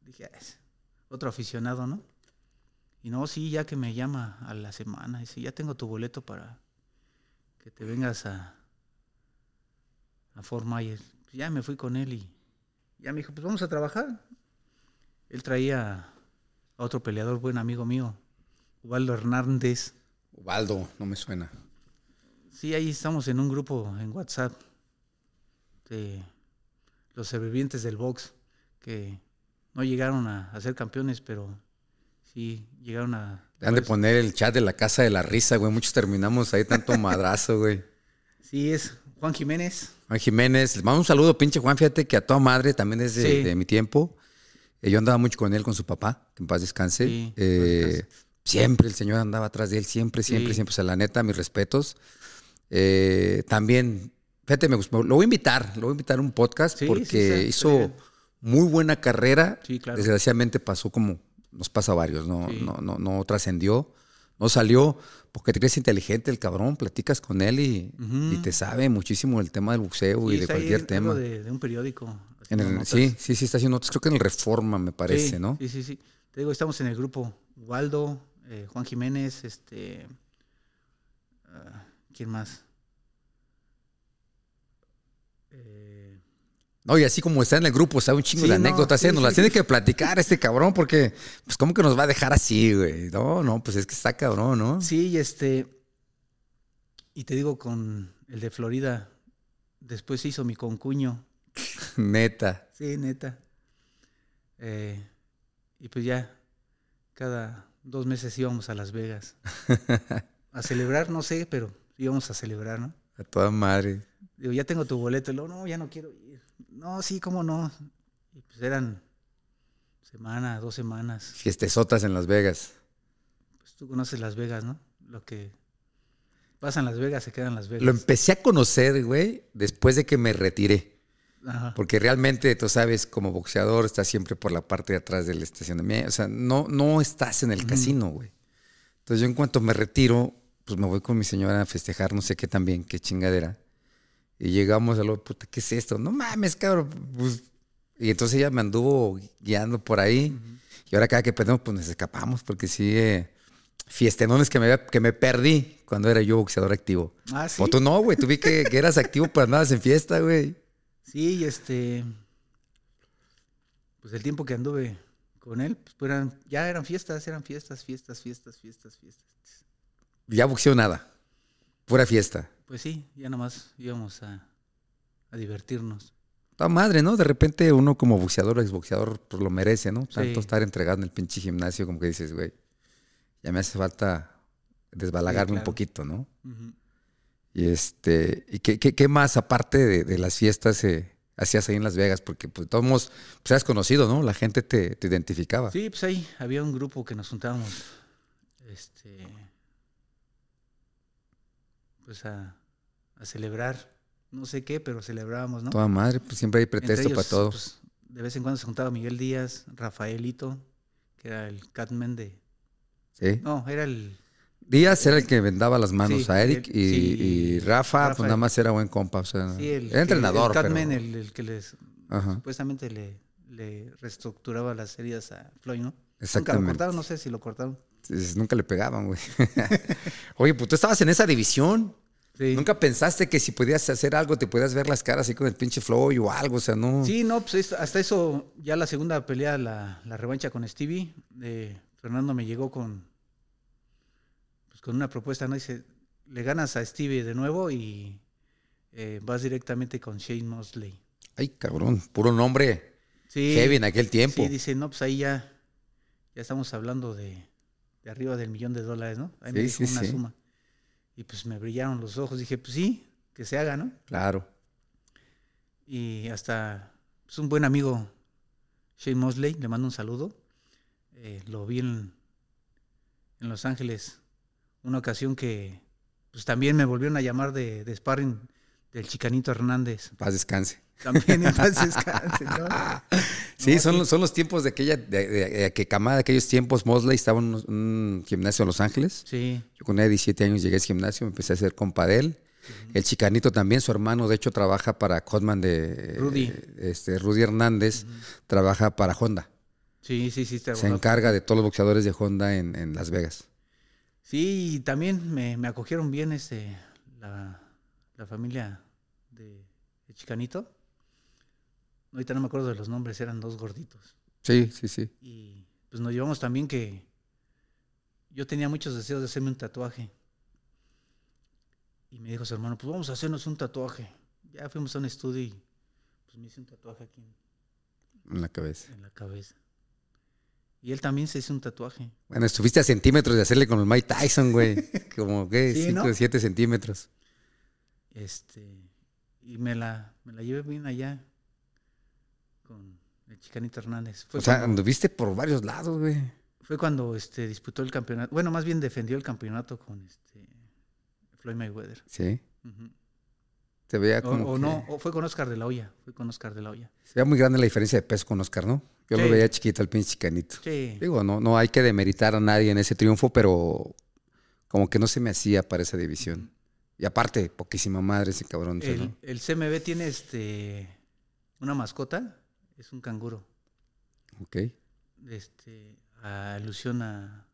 Speaker 2: Dije, "Ah, es otro aficionado, ¿no? Y no, sí, ya que me llama a la semana. Dice, ya tengo tu boleto para que te vengas a, a Fort Myers. Pues ya me fui con él y ya me dijo, pues vamos a trabajar. Él traía a otro peleador, buen amigo mío, Ubaldo Hernández.
Speaker 1: Ubaldo, no me suena.
Speaker 2: Sí, ahí estamos en un grupo en WhatsApp de los sobrevivientes del box que no llegaron a, a ser campeones, pero sí llegaron a.
Speaker 1: Han de poner el chat de la casa de la risa, güey. Muchos terminamos ahí tanto madrazo, güey.
Speaker 2: Sí, es Juan Jiménez.
Speaker 1: Juan Jiménez. Les mando un saludo, pinche Juan. Fíjate que a toda madre también es de,
Speaker 2: Sí.
Speaker 1: de mi tiempo. Eh, yo andaba mucho con él, con su papá, que en paz descanse.
Speaker 2: Sí,
Speaker 1: Eh, siempre el señor andaba atrás de él, siempre, siempre,
Speaker 2: Sí.
Speaker 1: siempre. O sea, la neta, mis respetos. Eh, también, fíjate, me gustó. Lo voy a invitar, lo voy a invitar a un podcast porque hizo muy buena carrera.
Speaker 2: Sí, claro.
Speaker 1: Desgraciadamente pasó como nos pasa a varios, no,
Speaker 2: Sí.
Speaker 1: no, no, no trascendió, no salió, porque te crees inteligente el cabrón, platicas con él y, y te sabe muchísimo del tema del boxeo y de
Speaker 2: ahí
Speaker 1: cualquier
Speaker 2: algo
Speaker 1: tema.
Speaker 2: De, de un periódico.
Speaker 1: En
Speaker 2: haciendo
Speaker 1: el-
Speaker 2: notas.
Speaker 1: sí, sí, sí, está haciendo otros. Creo que en el Reforma, me parece,
Speaker 2: Sí,
Speaker 1: ¿no?
Speaker 2: Sí, sí, sí. Te digo, estamos en el grupo Waldo, eh, Juan Jiménez, este. ah, ¿Quién más? Eh,
Speaker 1: No, y así como está en el grupo, sabe un chingo
Speaker 2: Sí,
Speaker 1: de
Speaker 2: no,
Speaker 1: anécdotas,
Speaker 2: sí,
Speaker 1: ¿eh? Nos
Speaker 2: sí,
Speaker 1: las tiene que platicar este cabrón, porque, pues, ¿cómo que nos va a dejar así, güey? No, no, pues es que está cabrón, ¿no?
Speaker 2: sí, y este. Y te digo, con el de Florida, después hizo mi concuño.
Speaker 1: Neta.
Speaker 2: Sí, neta. Eh, y pues ya, cada dos meses íbamos a Las Vegas. A celebrar, no sé, pero íbamos a celebrar, ¿no?
Speaker 1: A toda madre.
Speaker 2: Digo, ya tengo tu boleto. Y luego, no, ya no quiero ir. No, sí, cómo no. Y pues eran semana, dos semanas.
Speaker 1: Fiestesotas en Las Vegas.
Speaker 2: Pues tú conoces Las Vegas, ¿no? Lo que pasa en Las Vegas se queda en Las Vegas.
Speaker 1: Lo empecé a conocer, güey, después de que me retiré.
Speaker 2: Ajá.
Speaker 1: Porque realmente, tú sabes, como boxeador, estás siempre por la parte de atrás del estacionamiento. O sea, no, no estás en el casino, güey. Entonces, yo en cuanto me retiro, pues me voy con mi señora a festejar, no sé qué también, qué chingadera. Y llegamos a lo, puta, ¿qué es esto? No mames, cabrón. pues. Y entonces ella me anduvo guiando por ahí. Y ahora cada que perdemos, pues nos escapamos, porque sí, eh, fiestenones que me, que me perdí cuando era yo boxeador activo.
Speaker 2: Ah, sí.
Speaker 1: O tú no, güey. Tú vi que, que eras activo para nada en fiesta, güey.
Speaker 2: Sí, y este. Pues el tiempo que anduve con él, pues eran, ya eran fiestas, eran fiestas, fiestas, fiestas, fiestas, fiestas.
Speaker 1: Ya boxeo nada. Pura fiesta.
Speaker 2: Pues sí, ya nomás íbamos a, a divertirnos.
Speaker 1: Toda madre, ¿no? De repente uno como boxeador o exboxeador pues lo merece, ¿no? Tanto
Speaker 2: Sí.
Speaker 1: estar entregado en el pinche gimnasio como que dices, güey, ya me hace falta desbalagarme un
Speaker 2: claro.
Speaker 1: poquito, ¿no? Y este, ¿y qué, qué- qué más aparte de, de las fiestas eh, hacías ahí en Las Vegas? Porque pues todos pues eras conocido, ¿no? La gente te, te identificaba.
Speaker 2: Sí, pues ahí había un grupo que nos juntábamos. Este. Pues a, a celebrar. No sé qué, pero celebrábamos, ¿no?
Speaker 1: Toda madre, pues siempre hay pretexto
Speaker 2: ellos,
Speaker 1: para todo.
Speaker 2: pues, de vez en cuando se juntaba Miguel Díaz, Rafaelito, que era el Catman de.
Speaker 1: ¿sí?
Speaker 2: No, era el.
Speaker 1: Díaz era el que vendaba las manos
Speaker 2: Sí,
Speaker 1: a Eric y,
Speaker 2: sí,
Speaker 1: y Rafa,
Speaker 2: Rafa.
Speaker 1: pues nada más era buen compa. O sea,
Speaker 2: Sí, el,
Speaker 1: era entrenador,
Speaker 2: el Catman,
Speaker 1: pero...
Speaker 2: el, el que les.
Speaker 1: Ajá.
Speaker 2: Supuestamente le, le reestructuraba las heridas a Floyd, ¿no? Nunca lo
Speaker 1: Exactamente.
Speaker 2: cortaron, no sé si lo cortaron.
Speaker 1: Entonces, Nunca le pegaban, güey. Oye, pues tú estabas en esa división.
Speaker 2: Sí.
Speaker 1: Nunca pensaste que si podías hacer algo, te podías ver las caras así con el pinche Floyd o algo, o sea, no.
Speaker 2: Sí, no, pues es- hasta eso, ya la segunda pelea, la, la revancha con Stevie, eh, Fernando me llegó con, pues con una propuesta, ¿no? Dice, le ganas a Stevie de nuevo y eh, vas directamente con Shane Mosley.
Speaker 1: Ay, cabrón, puro nombre
Speaker 2: Sí,
Speaker 1: heavy en aquel tiempo.
Speaker 2: sí, dice, no, pues ahí ya, ya estamos hablando de, de arriba del millón de dólares, ¿no? Ahí me
Speaker 1: Sí,
Speaker 2: dijo
Speaker 1: sí,
Speaker 2: una
Speaker 1: sí.
Speaker 2: suma. Y pues me brillaron los ojos, dije, pues sí, que se haga, ¿no?
Speaker 1: Claro.
Speaker 2: Y hasta es un buen amigo, Shane Mosley, le mando un saludo. Eh, lo vi en, en Los Ángeles una ocasión que pues también me volvieron a llamar de, de sparring del Chicanito Hernández.
Speaker 1: Paz descanse.
Speaker 2: También en paz descanse, ¿no?
Speaker 1: Sí,
Speaker 2: No,
Speaker 1: son,
Speaker 2: sí.
Speaker 1: son los tiempos de aquella, de, de- de que Camada, de aquellos tiempos, Mosley estaba en un, un gimnasio en Los Ángeles.
Speaker 2: Sí,
Speaker 1: Yo con él 17 años llegué a ese gimnasio, me empecé a hacer compa de él. El chicanito también, su hermano, de hecho, trabaja para Codman de
Speaker 2: Rudy.
Speaker 1: eh, este, Rudy Hernández, trabaja para Honda.
Speaker 2: sí, sí, sí.
Speaker 1: Se
Speaker 2: trabajó.
Speaker 1: encarga de todos los boxeadores de Honda en, en Las Vegas.
Speaker 2: Sí, y también me, me acogieron bien este, la, la familia de, de Chicanito. Ahorita no me acuerdo de los nombres, eran dos gorditos.
Speaker 1: Sí, sí, sí.
Speaker 2: Y pues nos llevamos también que yo tenía muchos deseos de hacerme un tatuaje. Y me dijo su hermano, pues vamos a hacernos un tatuaje. Ya fuimos a un estudio y pues me hice un tatuaje aquí
Speaker 1: En la cabeza.
Speaker 2: en la cabeza. Y él también se hizo un tatuaje.
Speaker 1: Bueno, estuviste a centímetros de hacerle con el Mike Tyson, güey. Como que
Speaker 2: Sí,
Speaker 1: 5
Speaker 2: ¿no?
Speaker 1: 7 centímetros.
Speaker 2: Este, y me la, me la llevé bien allá con el Chicanito Hernández. Fue
Speaker 1: O sea, anduviste por varios lados, güey.
Speaker 2: fue cuando este, disputó el campeonato. Bueno, más bien defendió el campeonato con este, Floyd Mayweather.
Speaker 1: Sí. Se veía
Speaker 2: O,
Speaker 1: como.
Speaker 2: o
Speaker 1: que-
Speaker 2: no, o fue con Oscar de la Hoya. Fue con Oscar de la Hoya.
Speaker 1: Se veía muy grande la diferencia de peso con Oscar, ¿no? Yo lo veía chiquito, el pinche chicanito.
Speaker 2: Sí.
Speaker 1: Digo, no, no hay que demeritar a nadie en ese triunfo, pero como que no se me hacía para esa división. Y aparte, poquísima madre ese cabrón. ¿no?
Speaker 2: El, el CMB tiene este una mascota, es un canguro.
Speaker 1: Ok.
Speaker 2: Este, alusión a,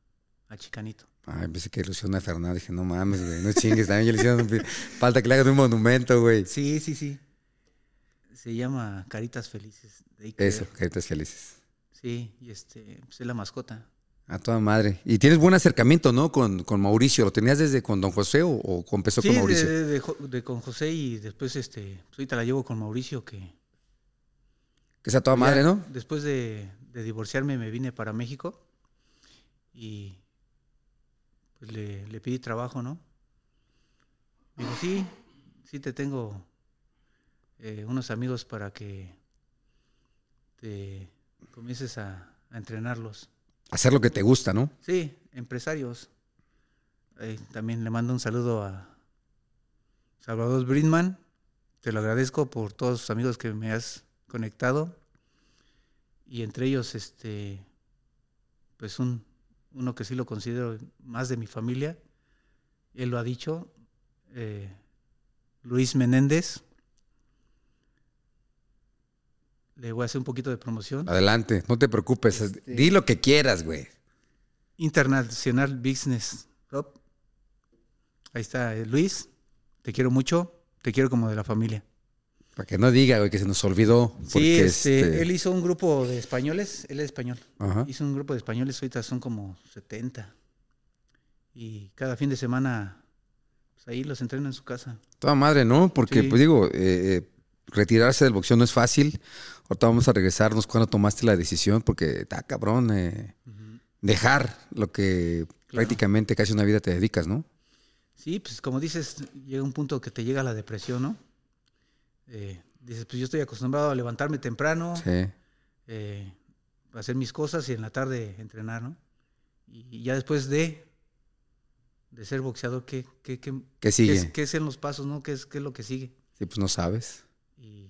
Speaker 2: a Chicanito.
Speaker 1: Ay, pensé que ilusiona a Fernando. Dije, no mames, güey, no chingues. También le hicieron falta que le hagan un monumento, güey.
Speaker 2: Sí, sí, sí. Se llama Caritas Felices. de
Speaker 1: Eso, caritas felices.
Speaker 2: Sí, y este, pues es la mascota.
Speaker 1: A toda madre. Y tienes buen acercamiento, ¿no? Con, con Mauricio. ¿Lo tenías desde con Don José o, o empezó
Speaker 2: Sí,
Speaker 1: con Mauricio?
Speaker 2: de- de con José y después este, pues ahorita la llevo con Mauricio que
Speaker 1: Que es a toda
Speaker 2: ya
Speaker 1: madre, ¿no?
Speaker 2: Después de, de divorciarme me vine para México y pues le, le pedí trabajo, ¿no? Me dijo, sí, sí te tengo eh, unos amigos para que te comiences a, a entrenarlos.
Speaker 1: Hacer lo que te gusta, ¿no?
Speaker 2: Sí, empresarios. Eh, también le mando un saludo a Salvador Brinman. Te lo agradezco por todos los amigos que me has conectado. Y entre ellos, este, pues un, uno que sí lo considero más de mi familia. Él lo ha dicho. eh, Luis Menéndez. Le voy a hacer un poquito de promoción.
Speaker 1: Adelante, no te preocupes.
Speaker 2: Este-
Speaker 1: Di lo que quieras, güey.
Speaker 2: Internacional Business Club. Ahí está eh, Luis. Te quiero mucho. Te quiero como de la familia.
Speaker 1: Para que no diga, güey, que se nos olvidó.
Speaker 2: Sí, este,
Speaker 1: este,
Speaker 2: él hizo un grupo de españoles. Él es español.
Speaker 1: Ajá.
Speaker 2: Hizo un grupo de españoles. Ahorita son como 70. Y cada fin de semana, pues ahí los entrena en su casa.
Speaker 1: Toda madre, ¿no? Porque,
Speaker 2: Sí.
Speaker 1: pues digo, eh, eh, retirarse del boxeo no es fácil. Ahorita vamos a regresarnos cuando tomaste la decisión, porque está cabrón eh, dejar lo que prácticamente casi una vida te dedicas, ¿no?
Speaker 2: Sí, pues como dices, llega un punto que te llega la depresión, ¿no? Eh, dices, pues yo estoy acostumbrado a levantarme temprano.
Speaker 1: Sí.
Speaker 2: eh, hacer mis cosas y en la tarde entrenar, ¿no? Y ya después de, de ser boxeador, ¿qué, qué, qué,
Speaker 1: ¿Qué sigue?
Speaker 2: qué es, qué es en los pasos, ¿no? ¿Qué es, qué es lo que sigue?
Speaker 1: Sí, pues no sabes.
Speaker 2: Y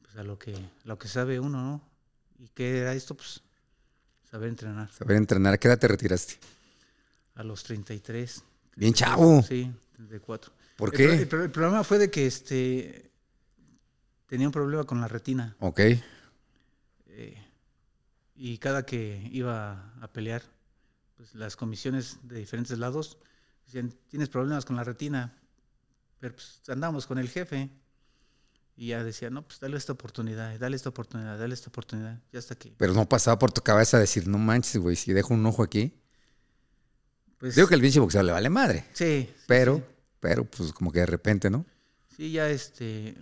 Speaker 2: pues a lo que, lo que sabe uno, ¿no? ¿Y qué era esto? Pues saber entrenar.
Speaker 1: Saber entrenar. ¿A qué edad te retiraste?
Speaker 2: A los 33.
Speaker 1: Bien chavo.
Speaker 2: Sí, 34.
Speaker 1: ¿Por qué?
Speaker 2: el problema fue de que este tenía un problema con la retina.
Speaker 1: Ok.
Speaker 2: eh, y cada que iba a pelear, pues las comisiones de diferentes lados decían, tienes problemas con la retina, pero pues andamos con el jefe. Y ya decía, no, pues dale esta oportunidad, dale esta oportunidad, dale esta oportunidad. Ya hasta que,
Speaker 1: Pero no pasaba por tu cabeza decir, no manches, güey, si dejo un ojo aquí.
Speaker 2: pues...
Speaker 1: Digo que el pinche boxeo le vale madre.
Speaker 2: Sí, sí,
Speaker 1: Pero,
Speaker 2: sí.
Speaker 1: pero, pues como que de repente, ¿no?
Speaker 2: Sí, ya este.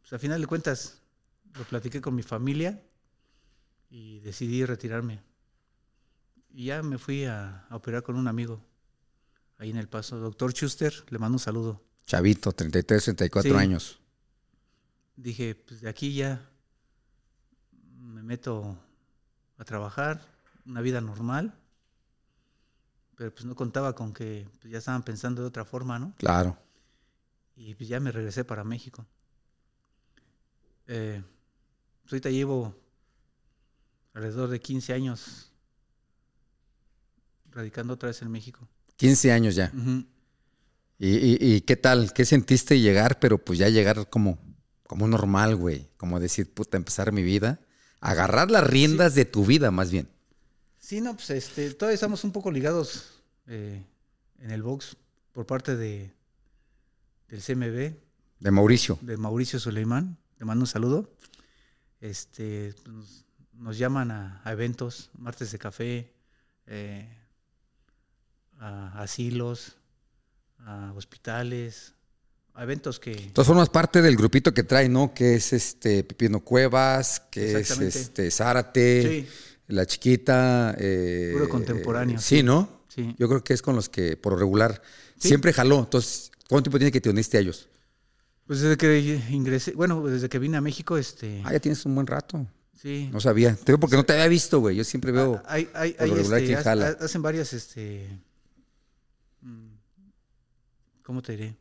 Speaker 2: Pues a final de cuentas, lo platiqué con mi familia y decidí retirarme. Y ya me fui a, a operar con un amigo ahí en El Paso, doctor Schuster, le mando un saludo.
Speaker 1: Chavito, 33, 34
Speaker 2: Sí.
Speaker 1: años.
Speaker 2: Dije, pues de aquí ya me meto a trabajar, una vida normal, pero pues no contaba con que pues, ya estaban pensando de otra forma, ¿no?
Speaker 1: Claro.
Speaker 2: Y pues ya me regresé para México. Eh, pues ahorita llevo alrededor de 15 años radicando otra vez en México.
Speaker 1: 15 años ya.
Speaker 2: Ujú.
Speaker 1: ¿Y, y, y qué tal? ¿Qué sentiste llegar? Pero pues ya llegar como, como normal, güey. Como decir, puta, empezar mi vida. Agarrar las riendas de tu vida, más bien.
Speaker 2: Sí, no, pues este, todavía estamos un poco ligados eh, en el box por parte de, del CMB,
Speaker 1: De Mauricio.
Speaker 2: de Mauricio Suleimán. Le mando un saludo. Este, nos, nos llaman a, a eventos, martes de café, eh, a asilos, a hospitales, eventos que...
Speaker 1: Entonces formas parte del grupito que trae, ¿no? Que es este Pipino Cuevas, que es este Zárate,
Speaker 2: Sí,
Speaker 1: La Chiquita. eh,
Speaker 2: Puro contemporáneo,
Speaker 1: Sí,
Speaker 2: sí.
Speaker 1: ¿no?
Speaker 2: sí.
Speaker 1: Yo creo que es con los que por regular
Speaker 2: Sí.
Speaker 1: siempre jaló. Entonces, ¿cuánto tiempo tiene que te uniste a ellos?
Speaker 2: Pues desde que ingresé, bueno, desde que vine a México, este...
Speaker 1: Ah, ya tienes un buen rato.
Speaker 2: sí.
Speaker 1: No sabía. Te digo porque no te había visto, güey. Yo siempre veo.
Speaker 2: Ah, hay, hay,
Speaker 1: por
Speaker 2: hay,
Speaker 1: regular
Speaker 2: este,
Speaker 1: quien jala.
Speaker 2: ha- hacen varias, este... mm, ¿Cómo te diré?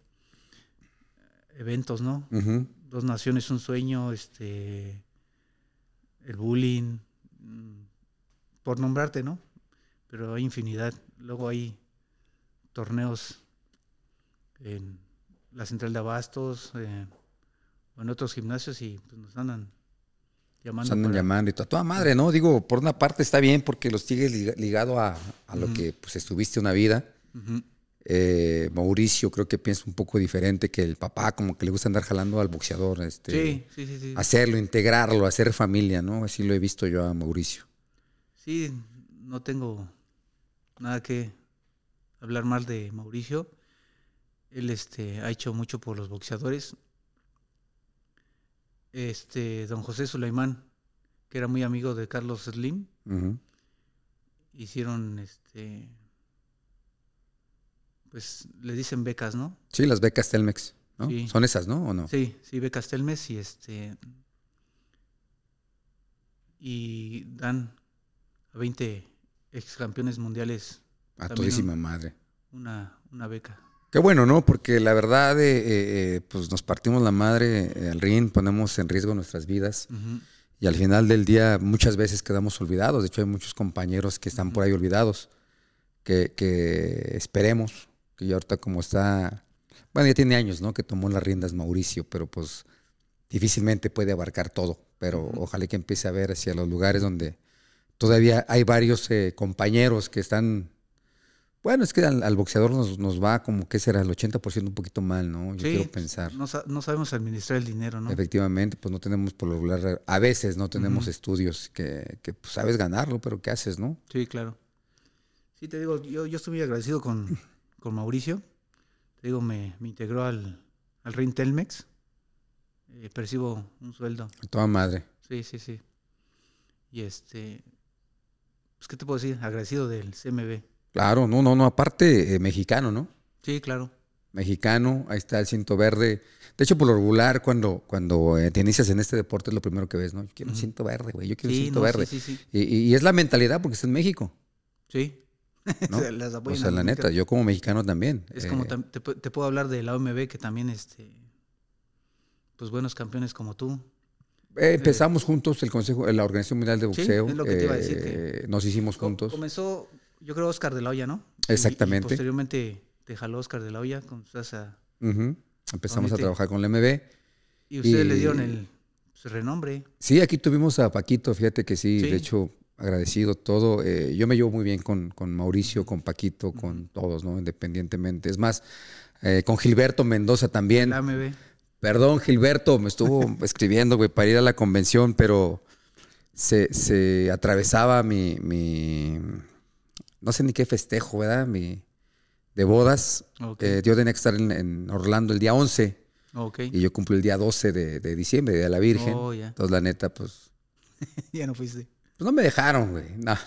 Speaker 2: Eventos, ¿no? Dos Naciones, un sueño, este, el bullying, mm, por nombrarte, ¿no? Pero hay infinidad. Luego hay torneos en la central de abastos eh, o en otros gimnasios y pues, nos andan llamando.
Speaker 1: Nos andan
Speaker 2: para-
Speaker 1: llamando y todo. A toda madre, ¿no? Digo, por una parte está bien porque los sigues liga- ligado a, a lo que pues estuviste una vida.
Speaker 2: Ujú.
Speaker 1: Eh, Mauricio creo que piensa un poco diferente que el papá, como que le gusta andar jalando al boxeador, este,
Speaker 2: Sí, sí, sí, sí.
Speaker 1: hacerlo, integrarlo, hacer familia, ¿no? Así lo he visto yo a Mauricio.
Speaker 2: Sí, no tengo nada que hablar mal de Mauricio. Él este, ha hecho mucho por los boxeadores. Este, don José Sulaimán, que era muy amigo de Carlos Slim, hicieron, este, pues le dicen becas, ¿no?
Speaker 1: Sí, las becas Telmex, ¿no?
Speaker 2: Sí.
Speaker 1: Son esas, ¿no? ¿O no?
Speaker 2: Sí, sí, becas Telmes y este, y dan a 20 ex campeones mundiales
Speaker 1: a todísima madre.
Speaker 2: una, una beca.
Speaker 1: Qué bueno, ¿no? Porque la verdad, eh, eh, eh, pues nos partimos la madre eh, al ring, ponemos en riesgo nuestras vidas y al final del día muchas veces quedamos olvidados. De hecho, hay muchos compañeros que están por ahí olvidados, que, que esperemos, que ya ahorita como está, bueno, ya tiene años, ¿no? Que tomó las riendas Mauricio, pero pues difícilmente puede abarcar todo. Pero ojalá que empiece a ver hacia los lugares donde todavía hay varios eh, compañeros que están bueno, es que al, al boxeador nos, nos va como que será el 80% un poquito mal, ¿no? Yo
Speaker 2: Sí,
Speaker 1: quiero pensar.
Speaker 2: No, no sabemos administrar el dinero, ¿no?
Speaker 1: Efectivamente, pues no tenemos por lo regular, a veces no tenemos estudios que, que pues, sabes ganarlo, pero ¿qué haces, no?
Speaker 2: Sí, claro. Sí, te digo, yo, yo estoy muy agradecido con, con Mauricio. Te digo, me, me integró al, al RIN Telmex. Eh, percibo un sueldo.
Speaker 1: A toda madre.
Speaker 2: Sí, sí, sí. Y este, pues, ¿qué te puedo decir? Agradecido del CMB.
Speaker 1: Claro, no, no, no, aparte eh, mexicano, ¿no?
Speaker 2: Sí, claro.
Speaker 1: Mexicano, ahí está el cinto verde. De hecho, por lo regular, cuando, cuando eh, te inicias en este deporte es lo primero que ves, ¿no? Yo quiero un cinto verde, güey, yo quiero un
Speaker 2: Sí,
Speaker 1: cinto
Speaker 2: no,
Speaker 1: verde.
Speaker 2: sí, sí,
Speaker 1: y- y es la mentalidad porque está en México,
Speaker 2: Sí.
Speaker 1: ¿no?
Speaker 2: Se las
Speaker 1: o sea, la neta, yo como mexicano también.
Speaker 2: Es
Speaker 1: eh,
Speaker 2: como tam- te, te puedo hablar de la OMB, que también, este, pues buenos campeones como tú.
Speaker 1: Eh, empezamos juntos el Consejo, la Organización Mundial de
Speaker 2: Sí,
Speaker 1: Boxeo.
Speaker 2: es lo que te iba a decir,
Speaker 1: eh, nos hicimos juntos.
Speaker 2: Comenzó, yo creo, Oscar de la Hoya, ¿no?
Speaker 1: Exactamente.
Speaker 2: Y, posteriormente te jaló Oscar de la Hoya con Sasa.
Speaker 1: Ujú. Empezamos a trabajar con la MB.
Speaker 2: Y ustedes le dieron el pues, renombre.
Speaker 1: Sí, aquí tuvimos a Paquito, fíjate que sí,
Speaker 2: Sí.
Speaker 1: de hecho, agradecido todo. Eh, yo me llevo muy bien con, con Mauricio, con Paquito, con todos, ¿no? Independientemente. Es más, eh, con Gilberto Mendoza también.
Speaker 2: AMB.
Speaker 1: Perdón, Gilberto, me estuvo escribiendo, güey, para ir a la convención, pero se, se atravesaba mi, mi, no sé ni qué festejo, ¿verdad? Mi, de bodas.
Speaker 2: Ok.
Speaker 1: Eh, yo tenía que estar en, en Orlando el día 11
Speaker 2: ok.
Speaker 1: y yo cumplo el día 12 de, de diciembre, Día de la Virgen.
Speaker 2: Oh, ya.
Speaker 1: Entonces, la neta, pues,
Speaker 2: ya no fuiste.
Speaker 1: Pues no me dejaron, güey. No.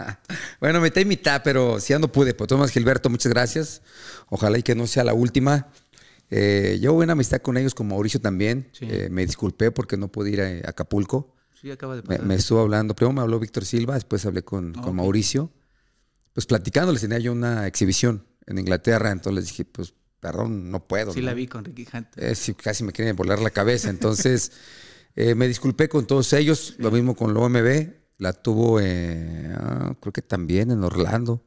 Speaker 1: bueno, mitad y mitad, pero si ya no pude. Pues Tomás Gilberto, muchas gracias. Ojalá y que no sea la última. Eh, yo buena amistad con ellos, con Mauricio también.
Speaker 2: Sí.
Speaker 1: Eh, me disculpé porque no pude ir a, Acapulco.
Speaker 2: Sí, acaba de
Speaker 1: Me,
Speaker 2: pasar.
Speaker 1: me estuvo hablando, primero me habló Víctor Silva, después hablé con,
Speaker 2: Ah,
Speaker 1: con. Mauricio. Pues platicando, les tenía yo una exhibición en Inglaterra, entonces les dije, pues, perdón, no puedo.
Speaker 2: sí,
Speaker 1: ¿no?
Speaker 2: la vi con Ricky Hunt.
Speaker 1: Eh, sí, casi me quieren volar la cabeza. Entonces, eh, me disculpé con todos ellos. Lo mismo con la OMB. La tuvo, eh, ah, creo que también en Orlando.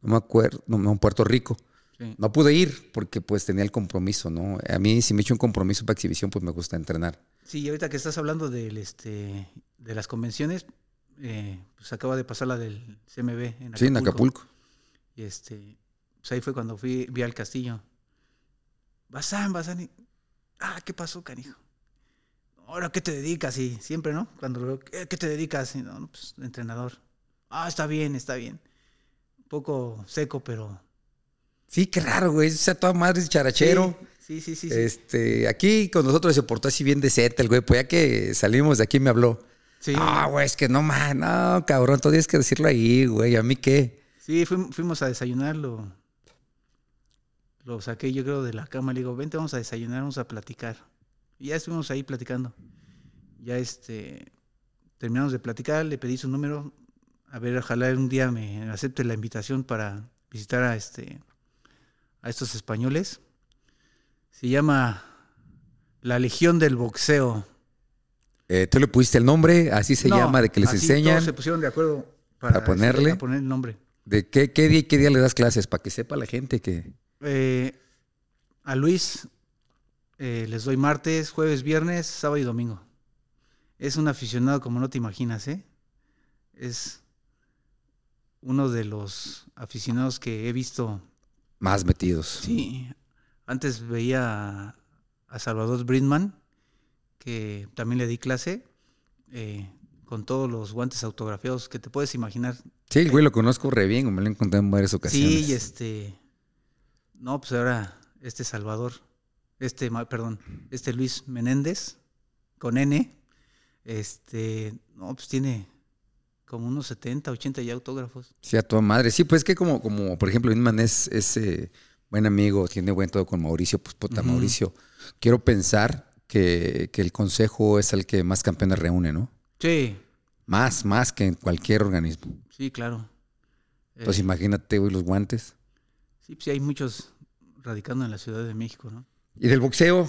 Speaker 1: No me acuerdo, no, en Puerto Rico.
Speaker 2: Sí.
Speaker 1: No pude ir porque pues tenía el compromiso, ¿no? A mí si me echo un compromiso para exhibición, pues me gusta entrenar.
Speaker 2: Sí, y ahorita que estás hablando del, este, de las convenciones, eh, pues acaba de pasar la del CMB en Acapulco.
Speaker 1: Sí, en Acapulco.
Speaker 2: Y este, pues ahí fue cuando fui, vi al castillo. Bazán, Bazán. y- Ah, ¿qué pasó, canijo? Ahora, ¿qué te dedicas? Y siempre, ¿no? Cuando lo veo, ¿qué, qué te dedicas? Y no, pues entrenador. Ah, está bien, está bien. Un poco seco, pero
Speaker 1: Sí, qué raro, güey. O sea, toda madre es charachero.
Speaker 2: Sí, sí, sí. sí.
Speaker 1: Este, aquí con nosotros se portó así bien de el güey. Pues ya que salimos de aquí me habló.
Speaker 2: Sí.
Speaker 1: Ah, güey, es que no, man, no, cabrón, tú tienes que decirlo ahí, güey. ¿A mí qué?
Speaker 2: Sí, fuim- fuimos a desayunar, lo, lo saqué yo creo de la cama, le digo, vente, vamos a desayunar, vamos a platicar. Y ya estuvimos ahí platicando. Ya este, terminamos de platicar, le pedí su número, a ver, ojalá un día me acepte la invitación para visitar a este, a estos españoles. Se llama La Legión del Boxeo.
Speaker 1: Eh, ¿Tú le pusiste el nombre? Así se
Speaker 2: No,
Speaker 1: llama, de que les
Speaker 2: así
Speaker 1: enseñan.
Speaker 2: Todos se pusieron de acuerdo para,
Speaker 1: ¿Para ponerle?
Speaker 2: a poner el nombre.
Speaker 1: ¿De qué, qué, día, qué día le das clases? Para que sepa la gente que.
Speaker 2: Eh, a Luis eh, les doy martes, jueves, viernes, sábado y domingo. Es un aficionado como no te imaginas, ¿eh? Es uno de los aficionados que he visto.
Speaker 1: Más metidos.
Speaker 2: Sí, antes veía a, Salvador Bridman, que también le di clase, eh, con todos los guantes autografiados que te puedes imaginar.
Speaker 1: Sí, el güey lo conozco re bien, me lo he encontrado en varias ocasiones.
Speaker 2: Sí, y este. No, pues ahora este Salvador, este, perdón, este Luis Menéndez, con N, este, no, pues tiene como unos 70, 80 ya autógrafos.
Speaker 1: Sí, a toda madre. Sí, pues que como, como por ejemplo, Inman es, es eh, buen amigo, tiene buen todo con Mauricio, pues puta. Mauricio. Quiero pensar que, que el consejo es el que más campeones reúne, ¿no?
Speaker 2: Sí,
Speaker 1: Más, más que en cualquier organismo.
Speaker 2: sí, claro.
Speaker 1: Entonces
Speaker 2: Eh,
Speaker 1: imagínate, güey, los guantes.
Speaker 2: sí, pues sí, hay muchos radicando en la Ciudad de México, ¿no?
Speaker 1: Y del boxeo,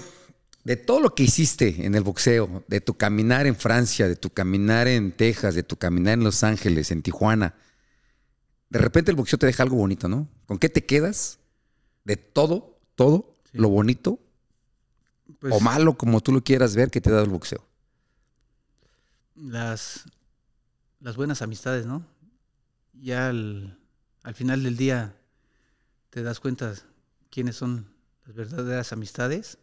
Speaker 1: de todo lo que hiciste en el boxeo, de tu caminar en Francia, de tu caminar en Texas, de tu caminar en Los Ángeles, en Tijuana, de repente el boxeo te deja algo bonito, ¿no? ¿Con qué te quedas? De todo, todo,
Speaker 2: Sí.
Speaker 1: lo bonito
Speaker 2: Pues,
Speaker 1: o malo, como tú lo quieras ver, que te ha dado el boxeo.
Speaker 2: las, las buenas amistades, ¿no? Ya al, al final del día te das cuenta quiénes son las verdaderas amistades.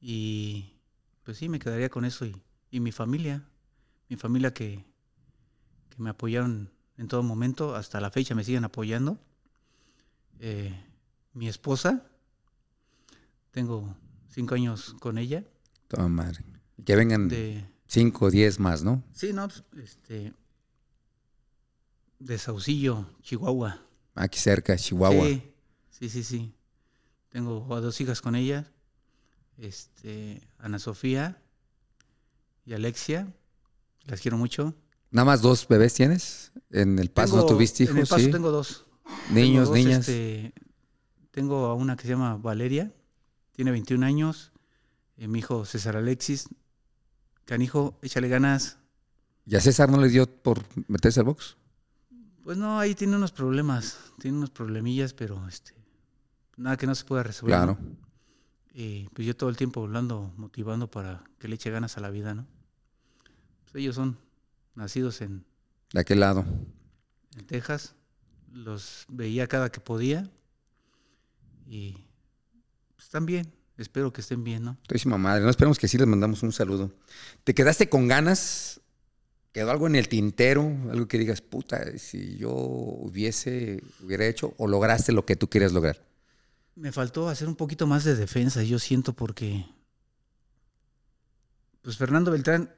Speaker 2: Y pues sí, me quedaría con eso. Y, y mi familia, mi familia que, que me apoyaron en todo momento, hasta la fecha me siguen apoyando. Eh, mi esposa, tengo cinco años con ella.
Speaker 1: Toda madre. Que vengan
Speaker 2: De,
Speaker 1: cinco o diez más, ¿no?
Speaker 2: Sí, no, pues, este. De Saucillo, Chihuahua.
Speaker 1: Aquí cerca, Chihuahua.
Speaker 2: Sí, sí, sí, sí. Tengo a dos hijas con ella. Este, Ana Sofía y Alexia. Las quiero mucho.
Speaker 1: ¿Nada más dos bebés tienes? ¿En el paso no tuviste hijos?
Speaker 2: En el paso
Speaker 1: sí.
Speaker 2: tengo dos.
Speaker 1: Niños,
Speaker 2: Tengo dos,
Speaker 1: niñas.
Speaker 2: este, tengo a una que se llama Valeria, tiene 21 años. eh, mi hijo César Alexis. Canijo, échale ganas.
Speaker 1: ¿Y a César no le dio por meterse al box?
Speaker 2: Pues no, ahí tiene unos problemas, tiene unos problemillas, pero este, nada que no se pueda resolver.
Speaker 1: Claro.
Speaker 2: ¿no? Y pues yo todo el tiempo hablando, motivando para que le eche ganas a la vida, ¿no? Pues ellos son nacidos en,
Speaker 1: ¿De aquel lado?
Speaker 2: en Texas, los veía cada que podía y pues, están bien, espero que estén bien, ¿no?
Speaker 1: Todísima madre. No esperemos que sí les mandamos un saludo. ¿Te quedaste con ganas? ¿Quedó algo en el tintero? Algo que digas, puta, si yo hubiese, hubiera hecho o lograste lo que tú querías lograr.
Speaker 2: Me faltó hacer un poquito más de defensa, yo siento, porque pues Fernando Beltrán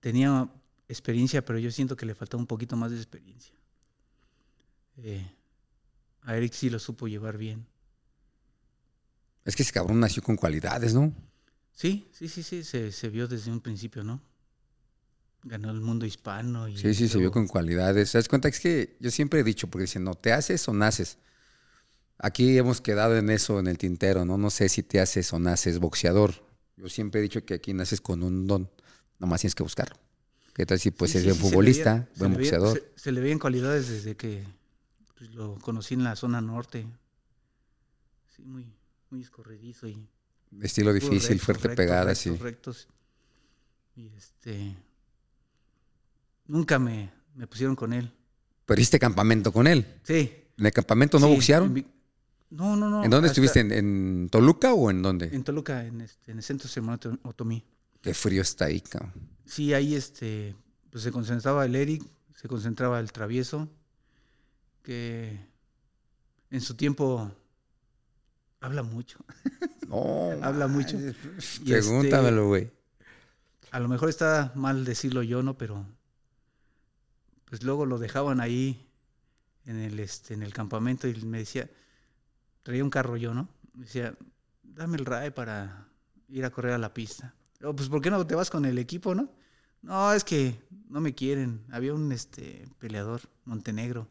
Speaker 2: tenía experiencia, pero yo siento que le faltaba un poquito más de experiencia. Eh, a Eric sí lo supo llevar bien.
Speaker 1: Es que ese cabrón nació con cualidades, ¿no?
Speaker 2: Sí, sí, sí, sí, se, se vio desde un principio, ¿no? Ganó el mundo hispano. Y
Speaker 1: Sí, sí, se vio con cualidades. ¿Te das cuenta? Es que yo siempre he dicho, porque dicen, no, te haces o naces. Aquí hemos quedado en eso, en el tintero, ¿no? No sé si te haces o naces boxeador. Yo siempre he dicho que aquí naces con un don, nomás tienes que buscarlo. ¿Qué tal si pues
Speaker 2: Sí,
Speaker 1: es
Speaker 2: sí,
Speaker 1: buen
Speaker 2: sí,
Speaker 1: futbolista,
Speaker 2: veía- se
Speaker 1: buen
Speaker 2: veía-
Speaker 1: boxeador?
Speaker 2: se, se le veían cualidades desde que pues, lo conocí en la zona norte. Sí, muy, muy escorredizo y
Speaker 1: Estilo difícil,
Speaker 2: recto,
Speaker 1: fuerte
Speaker 2: recto,
Speaker 1: pegada,
Speaker 2: recto,
Speaker 1: sí.
Speaker 2: rectos. Y este. Nunca me, me pusieron con él.
Speaker 1: Pero hiciste campamento con él.
Speaker 2: Sí.
Speaker 1: ¿En el campamento no
Speaker 2: sí,
Speaker 1: boxearon?
Speaker 2: No, no, no.
Speaker 1: ¿En dónde
Speaker 2: hasta-
Speaker 1: estuviste? ¿En, en Toluca o en dónde?
Speaker 2: En Toluca, en, este, en el centro Sermón Otomí.
Speaker 1: Qué frío está ahí, cabrón.
Speaker 2: Sí, ahí este, pues se concentraba el Eric, se concentraba el travieso, que en su tiempo habla mucho.
Speaker 1: No.
Speaker 2: Habla mucho. Y este-
Speaker 1: Pregúntamelo, güey.
Speaker 2: A lo mejor está mal decirlo yo, ¿no? Pero pues luego lo dejaban ahí en el, este, en el campamento y me decía, traía un carro yo, ¿no? Decía, dame el RAE para ir a correr a la pista. "Oh, pues ¿por qué no te vas con el equipo, no? No, es que no me quieren. Había un este peleador, Montenegro,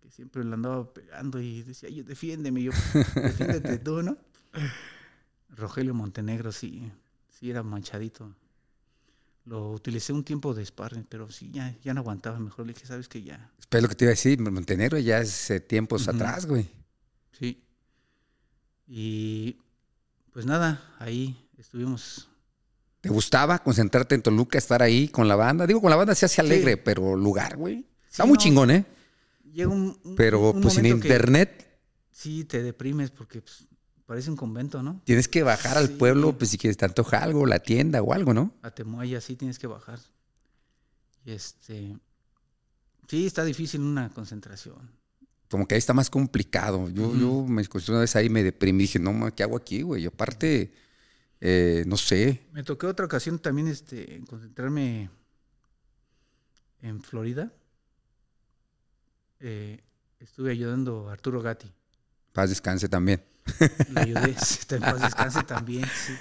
Speaker 2: que siempre lo andaba pegando y decía, yo defiéndeme, yo, defiéndete tú, ¿no? Rogelio Montenegro, sí, sí era manchadito. Lo utilicé un tiempo de sparring, pero sí, ya, ya no aguantaba. Mejor le dije, ¿sabes que Ya,
Speaker 1: Pero lo que te iba a decir, Montenegro ya es eh, tiempos atrás, güey.
Speaker 2: Sí. Y pues nada, ahí estuvimos.
Speaker 1: ¿Te gustaba concentrarte en Toluca, estar ahí con la banda? Digo, con la banda se hace alegre,
Speaker 2: Sí.
Speaker 1: pero lugar, güey. Está muy
Speaker 2: no,
Speaker 1: chingón, ¿eh?
Speaker 2: Llega un, un-
Speaker 1: Pero
Speaker 2: un
Speaker 1: pues sin internet
Speaker 2: Sí, te deprimes porque pues, parece un convento, ¿no?
Speaker 1: tienes que bajar al
Speaker 2: Sí.
Speaker 1: pueblo, pues si quieres te antoja algo, la tienda o algo, ¿no?
Speaker 2: A Temoaya sí tienes que bajar. Y este. Sí, está difícil una concentración.
Speaker 1: Como que ahí está más complicado. Yo, yo me encontré una vez ahí me deprimí. Dije, no, ¿qué hago aquí, güey? Y aparte, eh, no sé.
Speaker 2: Me tocó otra ocasión también este, concentrarme en Florida. Eh, estuve ayudando a Arturo Gatti.
Speaker 1: Paz descanse también.
Speaker 2: Le ayudé, en paz descanse también, sí.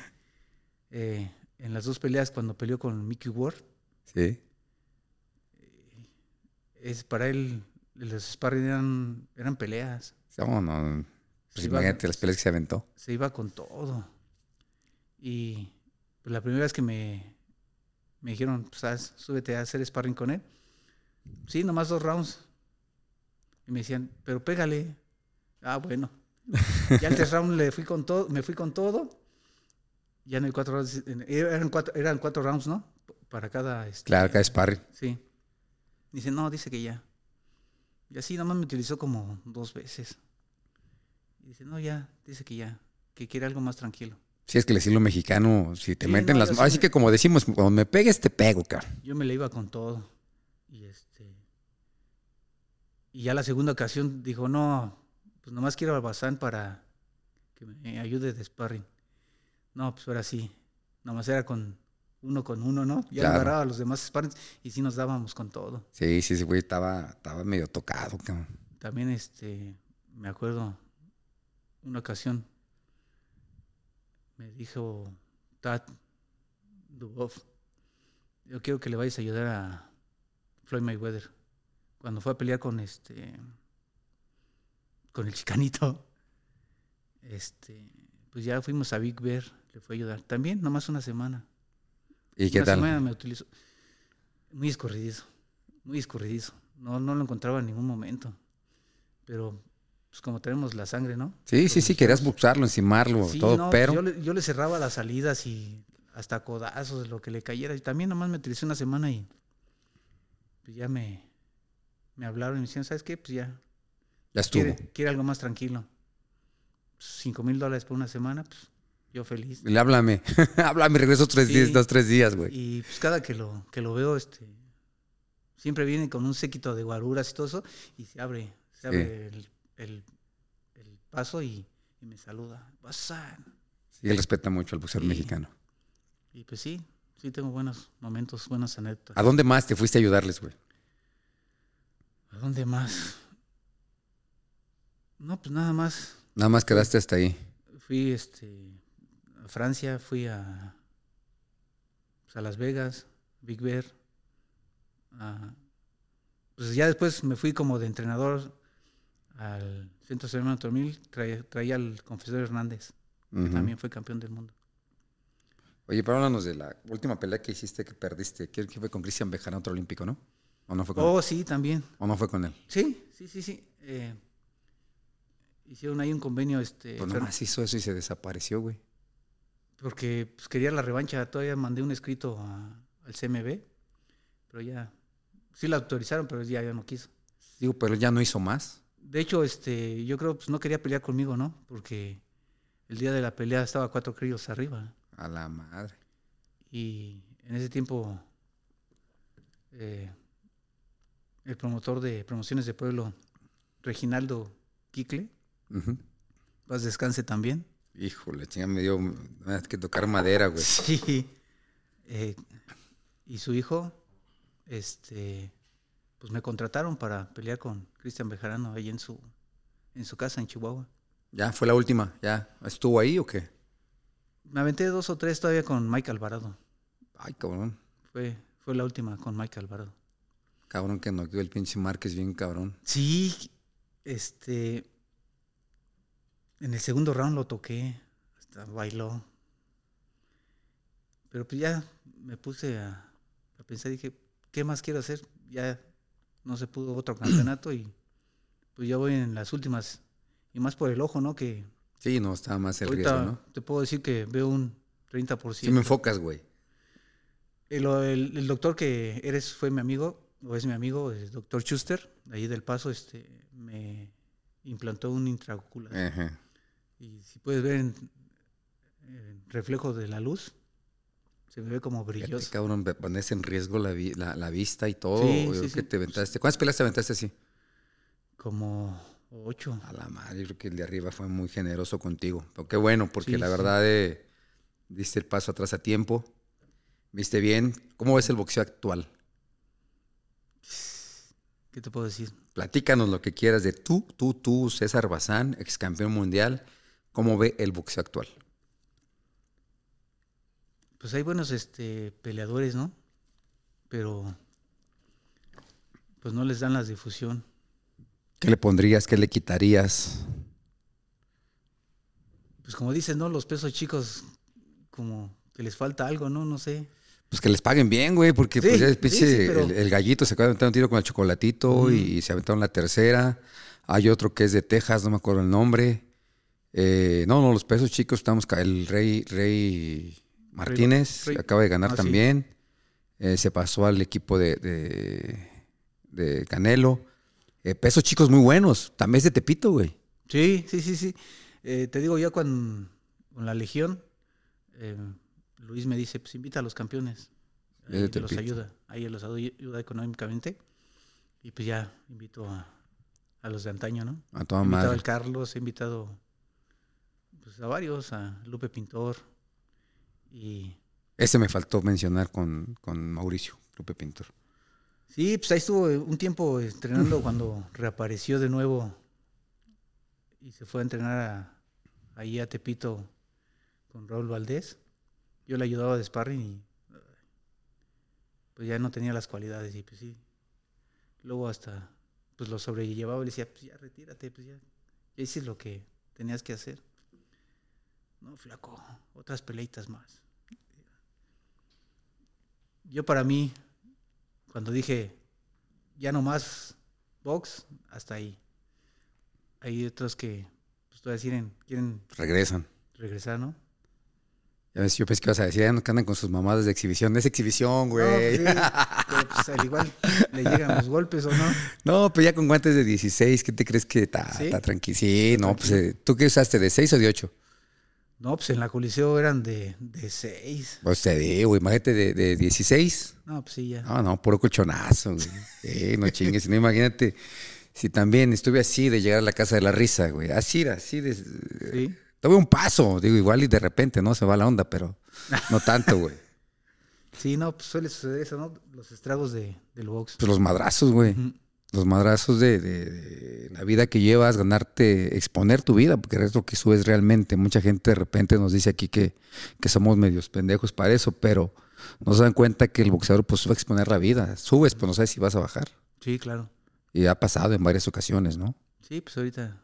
Speaker 2: Eh, en las dos peleas, cuando peleó con Mickey Ward,
Speaker 1: Sí.
Speaker 2: es, para él los sparring eran, eran peleas.
Speaker 1: No, no. Pues
Speaker 2: iba-
Speaker 1: imagínate las peleas que se aventó.
Speaker 2: se iba con todo. Y pues, la primera vez que me, me dijeron, pues haz, súbete a hacer sparring con él. Sí, nomás dos rounds. Y me decían, pero pégale. Ah, bueno. Ya el tercer round le fui con todo, me fui con todo. Ya en el cuatro rounds, en- eran cuatro, eran cuatro rounds, ¿no? Para cada. este,
Speaker 1: Claro, cada sparring.
Speaker 2: Sí. Dice, no, dice que ya. Y así nomás me utilizó como dos veces. Y dice, no, ya, dice que ya, que quiere algo más tranquilo.
Speaker 1: Si es que el estilo mexicano, si te
Speaker 2: Sí,
Speaker 1: meten
Speaker 2: no,
Speaker 1: las
Speaker 2: sí
Speaker 1: Así
Speaker 2: me-
Speaker 1: que como decimos, cuando me pegues, te pego, cabrón.
Speaker 2: Yo me le iba con todo. Y este. Y ya la segunda ocasión dijo, no, pues nomás quiero al Bazán para que me ayude de sparring. No, pues ahora sí. Nomás era con uno con uno, ¿no? Ya
Speaker 1: Claro.
Speaker 2: agarraba a los demás sparrings y sí nos dábamos con todo.
Speaker 1: Sí, sí, sí, güey, estaba, estaba medio tocado, cabrón.
Speaker 2: También este, me acuerdo una ocasión, me dijo Tad Dubov, yo quiero que le vayas a ayudar a Floyd Mayweather. Cuando fue a pelear con este, con el chicanito, este, pues ya fuimos a Big Bear, le fue a ayudar. También, nomás una semana.
Speaker 1: ¿Y qué
Speaker 2: Una
Speaker 1: tal?
Speaker 2: semana me utilizó. Muy escurridizo, muy escurridizo. No, no lo encontraba en ningún momento. Pero, pues como tenemos la sangre, ¿no?
Speaker 1: Sí, sí, sí, querías
Speaker 2: mexicanos.
Speaker 1: buxarlo, encimarlo,
Speaker 2: Sí,
Speaker 1: todo,
Speaker 2: no,
Speaker 1: pero
Speaker 2: Yo le, yo le cerraba las salidas y hasta codazos, lo que le cayera. Y también nomás me utilicé una semana y pues ya me, me hablaron y me decían, ¿sabes qué? Pues ya,
Speaker 1: ya estuvo.
Speaker 2: quiere, quiere algo más tranquilo. Cinco mil dólares por una semana, pues yo feliz.
Speaker 1: Le háblame, háblame, regreso tres
Speaker 2: Sí.
Speaker 1: días, dos, tres días, güey.
Speaker 2: Y pues cada que lo, que lo veo, este, siempre viene con un séquito de guaruras y todo eso, y se abre, se abre el, el- el paso y, y me saluda. Bazán.
Speaker 1: Sí, él respeta mucho al boxeador mexicano.
Speaker 2: Y pues sí, sí tengo buenos momentos, buenas anécdotas.
Speaker 1: ¿A dónde más te fuiste a ayudarles, güey?
Speaker 2: ¿A dónde más? No, pues nada más.
Speaker 1: Nada más quedaste hasta ahí.
Speaker 2: Fui este, Francia, fui a, pues, a Las Vegas, Big Bear. a- pues ya después me fui como de entrenador al Centro Sereno Tormil, traía, traía al confesor Hernández, que también fue campeón del mundo.
Speaker 1: Oye, pero háblanos de la última pelea que hiciste que perdiste. ¿Qué que fue con Cristian Bejarano, otro olímpico, no? ¿O no fue con él?
Speaker 2: Oh, sí, también.
Speaker 1: ¿O no fue con él?
Speaker 2: Sí, sí, sí, sí. eh, hicieron ahí un convenio, este,
Speaker 1: Pues nomás hizo eso y se desapareció, güey.
Speaker 2: Porque pues, quería la revancha. Todavía mandé un escrito a- al CMB, pero ya, sí la autorizaron, pero ya, ya no quiso.
Speaker 1: Digo, pero ya no hizo más.
Speaker 2: De hecho, este, yo creo pues no quería pelear conmigo, ¿no? Porque el día de la pelea estaba cuatro críos arriba.
Speaker 1: A la madre.
Speaker 2: Y en ese tiempo eh, el promotor de promociones de pueblo, Reginaldo Quicle. Paz descanse también.
Speaker 1: Híjole, chinga, me dio que tocar madera, güey.
Speaker 2: Sí. Eh, y su hijo, este, pues me contrataron para pelear con Cristian Bejarano ahí en su, en su casa en Chihuahua.
Speaker 1: Ya, fue la última, ya. ¿Estuvo ahí o qué?
Speaker 2: Me aventé dos o tres todavía con Mike Alvarado.
Speaker 1: Ay, cabrón.
Speaker 2: Fue, fue la última con Mike Alvarado.
Speaker 1: Cabrón que no quedó el pinche Márquez bien cabrón.
Speaker 2: Sí, este. En el segundo round lo toqué, hasta bailó. Pero pues ya me puse a, a pensar, dije, ¿qué más quiero hacer? Ya no se pudo otro campeonato y pues ya voy en las últimas. Y más por el ojo, ¿no? Que
Speaker 1: Sí, no, estaba más el
Speaker 2: ahorita
Speaker 1: riesgo, ¿no?
Speaker 2: te puedo decir que veo un 30%.
Speaker 1: Sí me enfocas, güey.
Speaker 2: El, el- el doctor que eres fue mi amigo, o es mi amigo, el doctor Schuster, de ahí del Paso, este, me implantó un intraocular.
Speaker 1: Ajá.
Speaker 2: Y si puedes ver en, en reflejo de la luz, se me ve como
Speaker 1: Fíjate,
Speaker 2: brilloso.
Speaker 1: cabrón, me pones en riesgo la, vi- la, la vista y todo.
Speaker 2: Sí,
Speaker 1: Yo
Speaker 2: sí,
Speaker 1: creo
Speaker 2: sí.
Speaker 1: que te aventaste. ¿Cuántas peleas te aventaste así?
Speaker 2: Como ocho.
Speaker 1: A la madre, yo creo que el de arriba fue muy generoso contigo. Pero qué bueno, porque la verdad eh, diste el paso atrás a tiempo. Viste bien. ¿Cómo ves el boxeo actual?
Speaker 2: ¿Qué te puedo decir?
Speaker 1: Platícanos lo que quieras de tú, tú, tú, César Bazán, ex campeón mundial. ¿Cómo ve el boxeo actual?
Speaker 2: Pues hay buenos este, peleadores, ¿no? Pero pues no les dan la difusión.
Speaker 1: ¿Qué le pondrías? ¿Qué le quitarías?
Speaker 2: Pues como dices, ¿no? Los pesos chicos, como que les falta algo, ¿no? No sé.
Speaker 1: Pues que les paguen bien, güey, porque
Speaker 2: Sí,
Speaker 1: pues ya el,
Speaker 2: sí,
Speaker 1: pinche-
Speaker 2: sí, pero-
Speaker 1: el, el gallito se acaba de aventar un tiro con el chocolatito y se aventaron la tercera. Hay otro que es de Texas, no me acuerdo el nombre. Eh, no, no, los pesos chicos estamos. El Rey, Rey Martínez
Speaker 2: Rey-
Speaker 1: acaba de ganar
Speaker 2: ah, sí.
Speaker 1: también. Eh, se pasó al equipo de, de, de Canelo. Eh, pesos chicos muy buenos. También es de Tepito, güey.
Speaker 2: Sí, sí, sí, sí. Eh, te digo, ya con, con la Legión, Luis me dice, pues invita a los campeones. Ahí los ayuda, ahí los ayuda económicamente. Y pues ya invito a, a los de antaño, ¿no?
Speaker 1: A toda
Speaker 2: He invitado
Speaker 1: madre.
Speaker 2: al Carlos, he invitado pues, a varios, a Lupe Pintor. Y
Speaker 1: Ese me faltó mencionar con, con Mauricio, Lupe Pintor.
Speaker 2: sí, pues ahí estuvo un tiempo entrenando cuando reapareció de nuevo y se fue a entrenar a, ahí a Tepito con Raúl Valdés. Yo le ayudaba de sparring y pues ya no tenía las cualidades y pues sí. Luego hasta pues lo sobrellevaba y le decía, pues ya retírate, pues ya, ya hiciste lo que tenías que hacer. No, flaco, otras peleitas más. Yo para mí, cuando dije, ya no más box, hasta ahí. Hay otros que, pues todavía quieren, quieren
Speaker 1: Regresan.
Speaker 2: regresar, ¿no?
Speaker 1: Ya ves, yo pensé que ibas a decir, ya no andan con sus mamadas de exhibición. Es exhibición,
Speaker 2: No,
Speaker 1: güey.
Speaker 2: pues, sí, pues, al igual le llegan los golpes o no.
Speaker 1: No, pero ya con guantes de 16, ¿qué te crees que está
Speaker 2: ¿Sí?
Speaker 1: tranquilo? Sí, no, pues eh, ¿tú qué usaste? ¿De 6 o de 8?
Speaker 2: No, pues en la Coliseo eran de, de seis.
Speaker 1: Pues te digo, imagínate de, de 16.
Speaker 2: No, pues sí, ya.
Speaker 1: No, no, puro colchonazo, güey. Sí, no chingues. No, imagínate si también estuve así de llegar a la casa de la risa, güey. Así, así de.
Speaker 2: Sí.
Speaker 1: Tuve un paso, digo, igual y de repente, ¿no? Se va la onda, pero no tanto, güey.
Speaker 2: Sí, no, pues suele suceder eso, ¿no? Los estragos de, del box.
Speaker 1: Pues los madrazos, güey.
Speaker 2: Ujú.
Speaker 1: Los madrazos de, de- de la vida que llevas, ganarte, exponer tu vida, porque es lo que subes realmente. Mucha gente de repente nos dice aquí que, que somos medios pendejos para eso, pero no se dan cuenta que el boxeador pues sube a exponer la vida. Subes, pues no sabes si vas a bajar.
Speaker 2: Sí, claro.
Speaker 1: Y ha pasado en varias ocasiones, ¿no?
Speaker 2: Sí, pues ahorita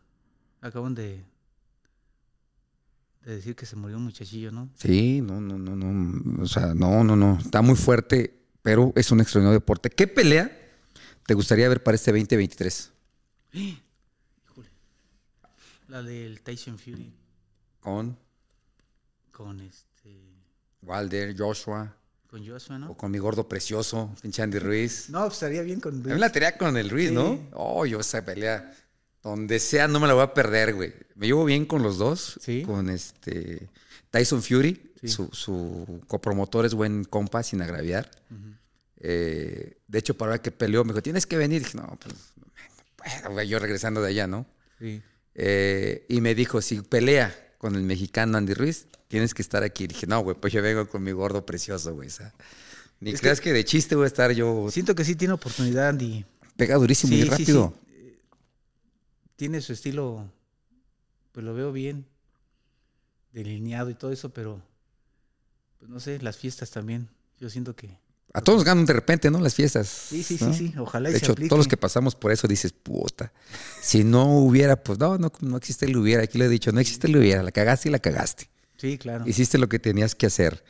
Speaker 2: acaban de, de decir que se murió un muchachillo, ¿no?
Speaker 1: Sí, no, no, no, no. O sea, no, no, no. Está muy fuerte, pero es un extraordinario deporte. ¿Qué pelea te gustaría ver para este 2023?
Speaker 2: Híjole. La del Tyson Fury
Speaker 1: Con
Speaker 2: con este
Speaker 1: Wilder, Joshua,
Speaker 2: con Joshua, ¿no?
Speaker 1: o con mi gordo precioso, pinche Andy Ruiz.
Speaker 2: No, pues estaría bien con
Speaker 1: A mí la tenía con el Ruiz, ¿no? Oh, yo esa pelea, donde sea, no me la voy a perder, güey. Me llevo bien con los dos.
Speaker 2: Sí.
Speaker 1: Con este Tyson Fury,
Speaker 2: Sí.
Speaker 1: su, su copromotor es buen compa, sin agraviar.
Speaker 2: Ujú.
Speaker 1: Eh, de hecho, para ver que peleó, me dijo, tienes que venir. dije, no, pues, yo regresando de allá, ¿no?
Speaker 2: Sí.
Speaker 1: Eh, y me dijo, si pelea con el mexicano Andy Ruiz, tienes que estar aquí. Dije, no, güey, pues yo vengo con mi gordo precioso, güey. ni
Speaker 2: Es
Speaker 1: creas que, de chiste voy a estar yo.
Speaker 2: Siento que sí tiene oportunidad Andy.
Speaker 1: Pega durísimo y
Speaker 2: Sí,
Speaker 1: rápido.
Speaker 2: sí. Tiene su estilo, pues lo veo bien, delineado y todo eso, pero pues no sé, las fiestas también. Yo siento que.
Speaker 1: A todos nos ganan de repente, ¿no? Las fiestas.
Speaker 2: Sí, sí,
Speaker 1: ¿no?
Speaker 2: sí, sí. Ojalá y
Speaker 1: De
Speaker 2: se
Speaker 1: hecho, todos los que pasamos por eso dices, puta. Si no hubiera, pues no, no, no existe el hubiera. Aquí lo he dicho, no existe el hubiera. La cagaste y la cagaste.
Speaker 2: Sí, claro.
Speaker 1: Hiciste lo que tenías que hacer.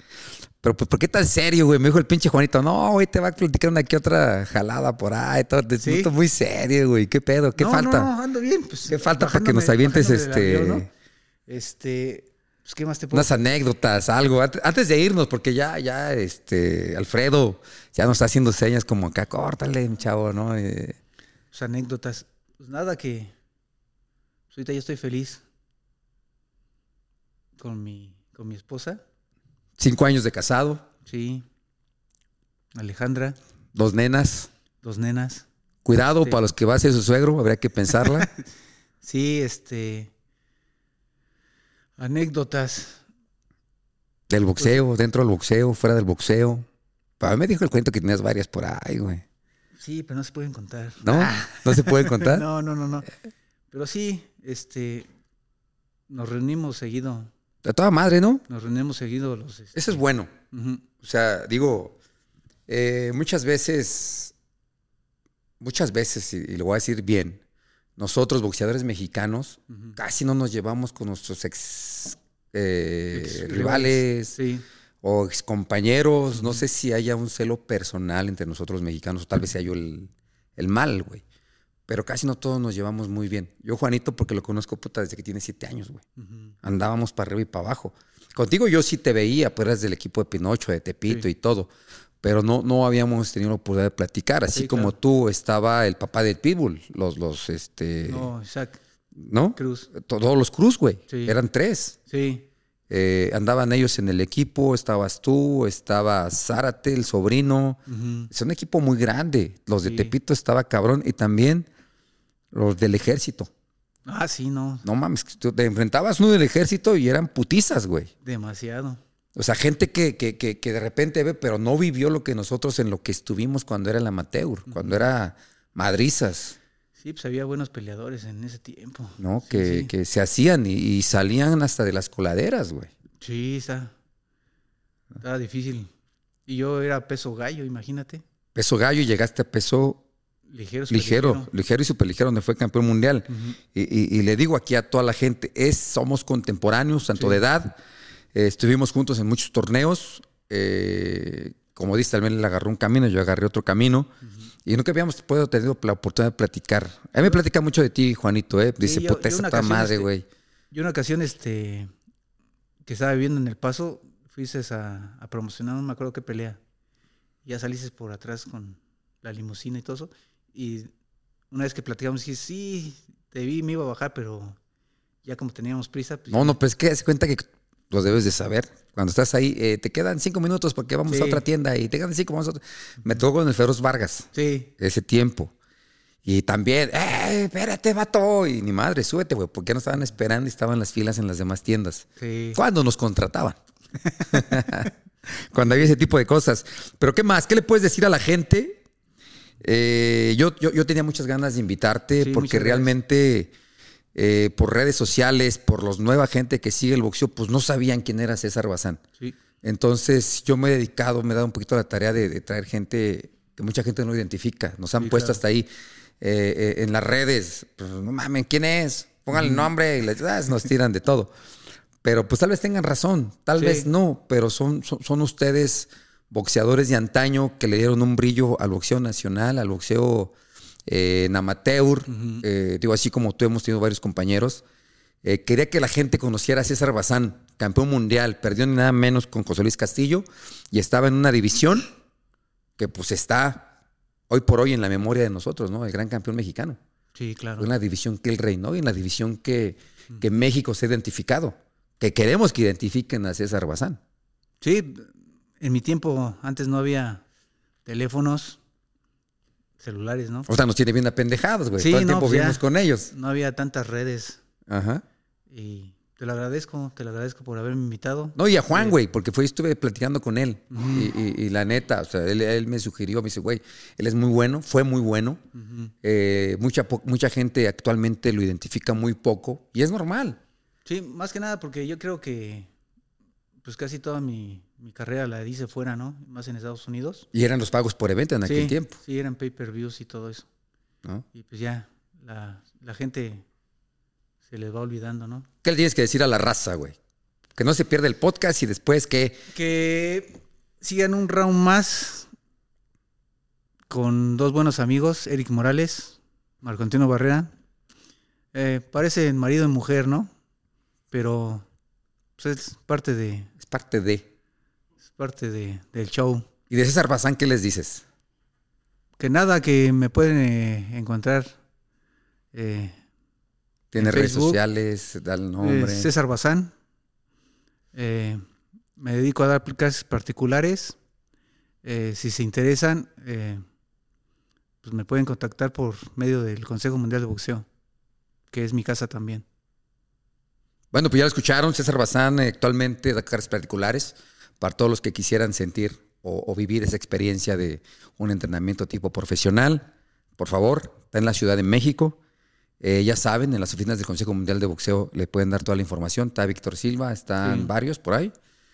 Speaker 1: Pero, pues, ¿por qué tan serio, güey? Me dijo el pinche Juanito, no, güey, te va a platicar una que otra jalada por ahí. Todo. Te
Speaker 2: Sí.
Speaker 1: muy serio, güey. ¿Qué pedo? ¿Qué
Speaker 2: No,
Speaker 1: falta?
Speaker 2: No, no, ando bien. Pues,
Speaker 1: ¿Qué falta para que nos avientes este,
Speaker 2: avión, ¿no? Este, pues, ¿qué más te puedo
Speaker 1: unas anécdotas, algo? Ante- Antes de irnos, porque ya, ya, este, Alfredo ya nos está haciendo señas como acá, córtale, chavo, ¿no? Eh,
Speaker 2: pues, anécdotas? Pues nada que. pues, ahorita yo estoy feliz con mi, con mi esposa.
Speaker 1: cinco años de casado,
Speaker 2: Sí. Alejandra,
Speaker 1: dos nenas.
Speaker 2: dos nenas.
Speaker 1: Cuidado
Speaker 2: Sí.
Speaker 1: para los que va a ser su suegro, habría que pensarla.
Speaker 2: Sí, este. Anécdotas.
Speaker 1: del boxeo, dentro del boxeo, fuera del boxeo. Para mí me dijo el cuento que tenías varias por ahí, güey.
Speaker 2: Sí, pero no se pueden contar.
Speaker 1: ¿No? ¿No se puede contar?
Speaker 2: No, no, no, no. Pero sí, este. Nos reunimos seguido.
Speaker 1: De toda madre, ¿no?
Speaker 2: Nos reunimos seguido los. este,
Speaker 1: Eso es bueno. O sea, digo, eh, muchas veces, muchas veces, y, y lo voy a decir bien, nosotros, boxeadores mexicanos, casi no nos llevamos con nuestros ex, eh,
Speaker 2: Ex-
Speaker 1: rivales
Speaker 2: Sí.
Speaker 1: o ex compañeros. No sé si haya un celo personal entre nosotros mexicanos, o tal vez sea yo el, el mal, güey. Pero casi no todos nos llevamos muy bien. Yo, Juanito, porque lo conozco puta desde que tiene siete años, güey. Andábamos para arriba y para abajo. Contigo yo sí te veía, pues eras del equipo de Pinocho, de Tepito
Speaker 2: Sí.
Speaker 1: y todo. Pero no, no habíamos tenido la oportunidad de platicar. Así
Speaker 2: Sí,
Speaker 1: como tú estaba el papá del Pitbull, los, los, este, ¿no?
Speaker 2: No, Isaac Cruz.
Speaker 1: Todos los Cruz, güey.
Speaker 2: Sí.
Speaker 1: Eran tres.
Speaker 2: Sí.
Speaker 1: Eh, andaban ellos en el equipo, estabas tú, estaba Zárate, el sobrino. Es un equipo muy grande. Los de
Speaker 2: Sí.
Speaker 1: Tepito estaba cabrón. Y también los del ejército.
Speaker 2: Ah, sí, no.
Speaker 1: No mames, te enfrentabas uno del ejército y eran putizas, güey.
Speaker 2: Demasiado.
Speaker 1: O sea, gente que, que, que, que de repente ve, pero no vivió lo que nosotros en lo que estuvimos cuando era el amateur, cuando era madrizas,
Speaker 2: Sí, pues había buenos peleadores en ese tiempo.
Speaker 1: ¿no?
Speaker 2: Sí,
Speaker 1: que,
Speaker 2: sí.
Speaker 1: que se hacían y, y salían hasta de las coladeras, güey.
Speaker 2: Sí, está. Estaba difícil. Y yo era peso gallo, imagínate.
Speaker 1: Peso gallo y llegaste a peso
Speaker 2: Ligero, súper
Speaker 1: ligero, ligero y super ligero, donde fue campeón mundial. Y, y- y le digo aquí a toda la gente, es, somos contemporáneos, tanto
Speaker 2: Sí.
Speaker 1: de edad, eh, estuvimos juntos en muchos torneos, eh, como dice, también le agarró un camino, yo agarré otro camino, y nunca habíamos podido tener la oportunidad de platicar. A mí me platica mucho de ti, Juanito, ¿eh? Dice,
Speaker 2: yo-
Speaker 1: puta,
Speaker 2: yo
Speaker 1: esa madre,
Speaker 2: este,
Speaker 1: güey.
Speaker 2: Yo una ocasión, este, que estaba viviendo en El Paso, fuiste a, a promocionar, no me acuerdo qué pelea. Ya saliste por atrás con la limusina y todo eso. Y una vez que platicamos, dije, sí, te vi, me iba a bajar, pero ya como teníamos prisa, pues
Speaker 1: No, no, pues que se cuenta que lo debes de saber. Cuando estás ahí, eh, te quedan cinco minutos porque vamos
Speaker 2: Sí.
Speaker 1: a otra tienda y te quedan cinco, vamos a otra. Me tocó con el Feroz Vargas.
Speaker 2: Sí,
Speaker 1: ese tiempo. Y también, ¡eh, espérate, vato! Y ni madre, súbete, güey, porque no estaban esperando y estaban las filas en las demás tiendas.
Speaker 2: sí.
Speaker 1: ¿Cuándo nos contrataban? Cuando había ese tipo de cosas. Pero, ¿qué más? ¿Qué le puedes decir a la gente? Eh, yo, yo, yo tenía muchas ganas de invitarte
Speaker 2: Sí,
Speaker 1: porque realmente eh, por redes sociales, por los nueva gente que sigue el boxeo, pues no sabían quién era César Bazán.
Speaker 2: sí.
Speaker 1: Entonces yo me he dedicado, me he dado un poquito la tarea de, de traer gente que mucha gente no identifica. Nos han
Speaker 2: Sí,
Speaker 1: puesto
Speaker 2: claro.
Speaker 1: hasta ahí eh, eh, en las redes. Pues, no mames, ¿quién es? Pónganle el nombre y les, ah, nos tiran de todo. Pero pues tal vez tengan razón, tal
Speaker 2: Sí.
Speaker 1: vez no, pero son, son, son ustedes boxeadores de antaño que le dieron un brillo al boxeo nacional, al boxeo eh, en amateur. Eh, digo, así como tú hemos tenido varios compañeros. Eh, quería que la gente conociera a César Bazán, campeón mundial, perdió ni nada menos con José Luis Castillo y estaba en una división que pues está hoy por hoy en la memoria de nosotros, ¿no? El gran campeón mexicano.
Speaker 2: Sí, claro.
Speaker 1: En la división que él reinó y en la división que, que México se ha identificado, que queremos que identifiquen a César Bazán.
Speaker 2: Sí, en mi tiempo antes no había teléfonos, celulares, ¿no?
Speaker 1: O sea, nos tiene bien apendejados, güey.
Speaker 2: Sí,
Speaker 1: Todo el
Speaker 2: no,
Speaker 1: tiempo
Speaker 2: pues
Speaker 1: vivimos con ellos.
Speaker 2: No había tantas redes.
Speaker 1: Ajá.
Speaker 2: Y te lo agradezco, te lo agradezco por haberme invitado.
Speaker 1: No, y a Juan, güey, porque fue, estuve platicando con él. y, y- y la neta, o sea, él, él me sugirió, me dice, güey, él es muy bueno, fue muy bueno. Eh, mucha, mucha gente actualmente lo identifica muy poco y es normal.
Speaker 2: Sí, más que nada porque yo creo que pues casi toda mi, mi carrera la hice fuera, ¿no? Más en Estados Unidos.
Speaker 1: Y eran los pagos por evento en aquel tiempo.
Speaker 2: Sí, eran pay-per-views y todo eso.
Speaker 1: ¿no?
Speaker 2: Y pues ya, la, la gente se les va olvidando, ¿no?
Speaker 1: ¿Qué le tienes que decir a la raza, güey? Que no se pierda el podcast y después que...
Speaker 2: Que sigan un round más con dos buenos amigos, Eric Morales, Marco Antonio Barrera. Eh, parecen marido y mujer, ¿no? Pero pues, es parte de
Speaker 1: Es parte de...
Speaker 2: parte de, del show.
Speaker 1: Y de César Bazán, ¿qué les dices?
Speaker 2: Que nada, que me pueden eh, encontrar eh,
Speaker 1: Tiene
Speaker 2: En
Speaker 1: redes
Speaker 2: Facebook,
Speaker 1: sociales, da el
Speaker 2: eh,
Speaker 1: nombre.
Speaker 2: César Bazán. Eh, me dedico a dar clases particulares. Si se interesan, pues me pueden contactar por medio del Consejo Mundial de Boxeo, que es mi casa también.
Speaker 1: Bueno, pues ya lo escucharon. César Bazán actualmente da clases particulares para todos los que quisieran sentir o, o vivir esa experiencia de un entrenamiento tipo profesional. Por favor, está en la Ciudad de México. Eh, ya saben, en las oficinas del Consejo Mundial de Boxeo le pueden dar toda la información. Está Víctor Silva, están
Speaker 2: Sí.
Speaker 1: varios por ahí.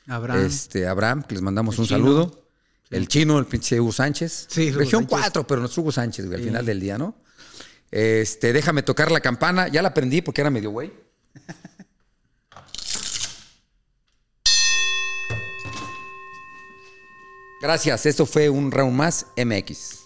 Speaker 2: Abraham.
Speaker 1: Este, Abraham, que les mandamos un
Speaker 2: chino.
Speaker 1: saludo. El chino, el pinche Hugo Sánchez.
Speaker 2: Sí, Hugo
Speaker 1: Región
Speaker 2: Sánchez.
Speaker 1: 4, pero nuestro Hugo Sánchez, güey, al final del día, ¿no? Este, déjame tocar la campana. Ya la aprendí porque era medio güey. Gracias, esto fue un round más MX.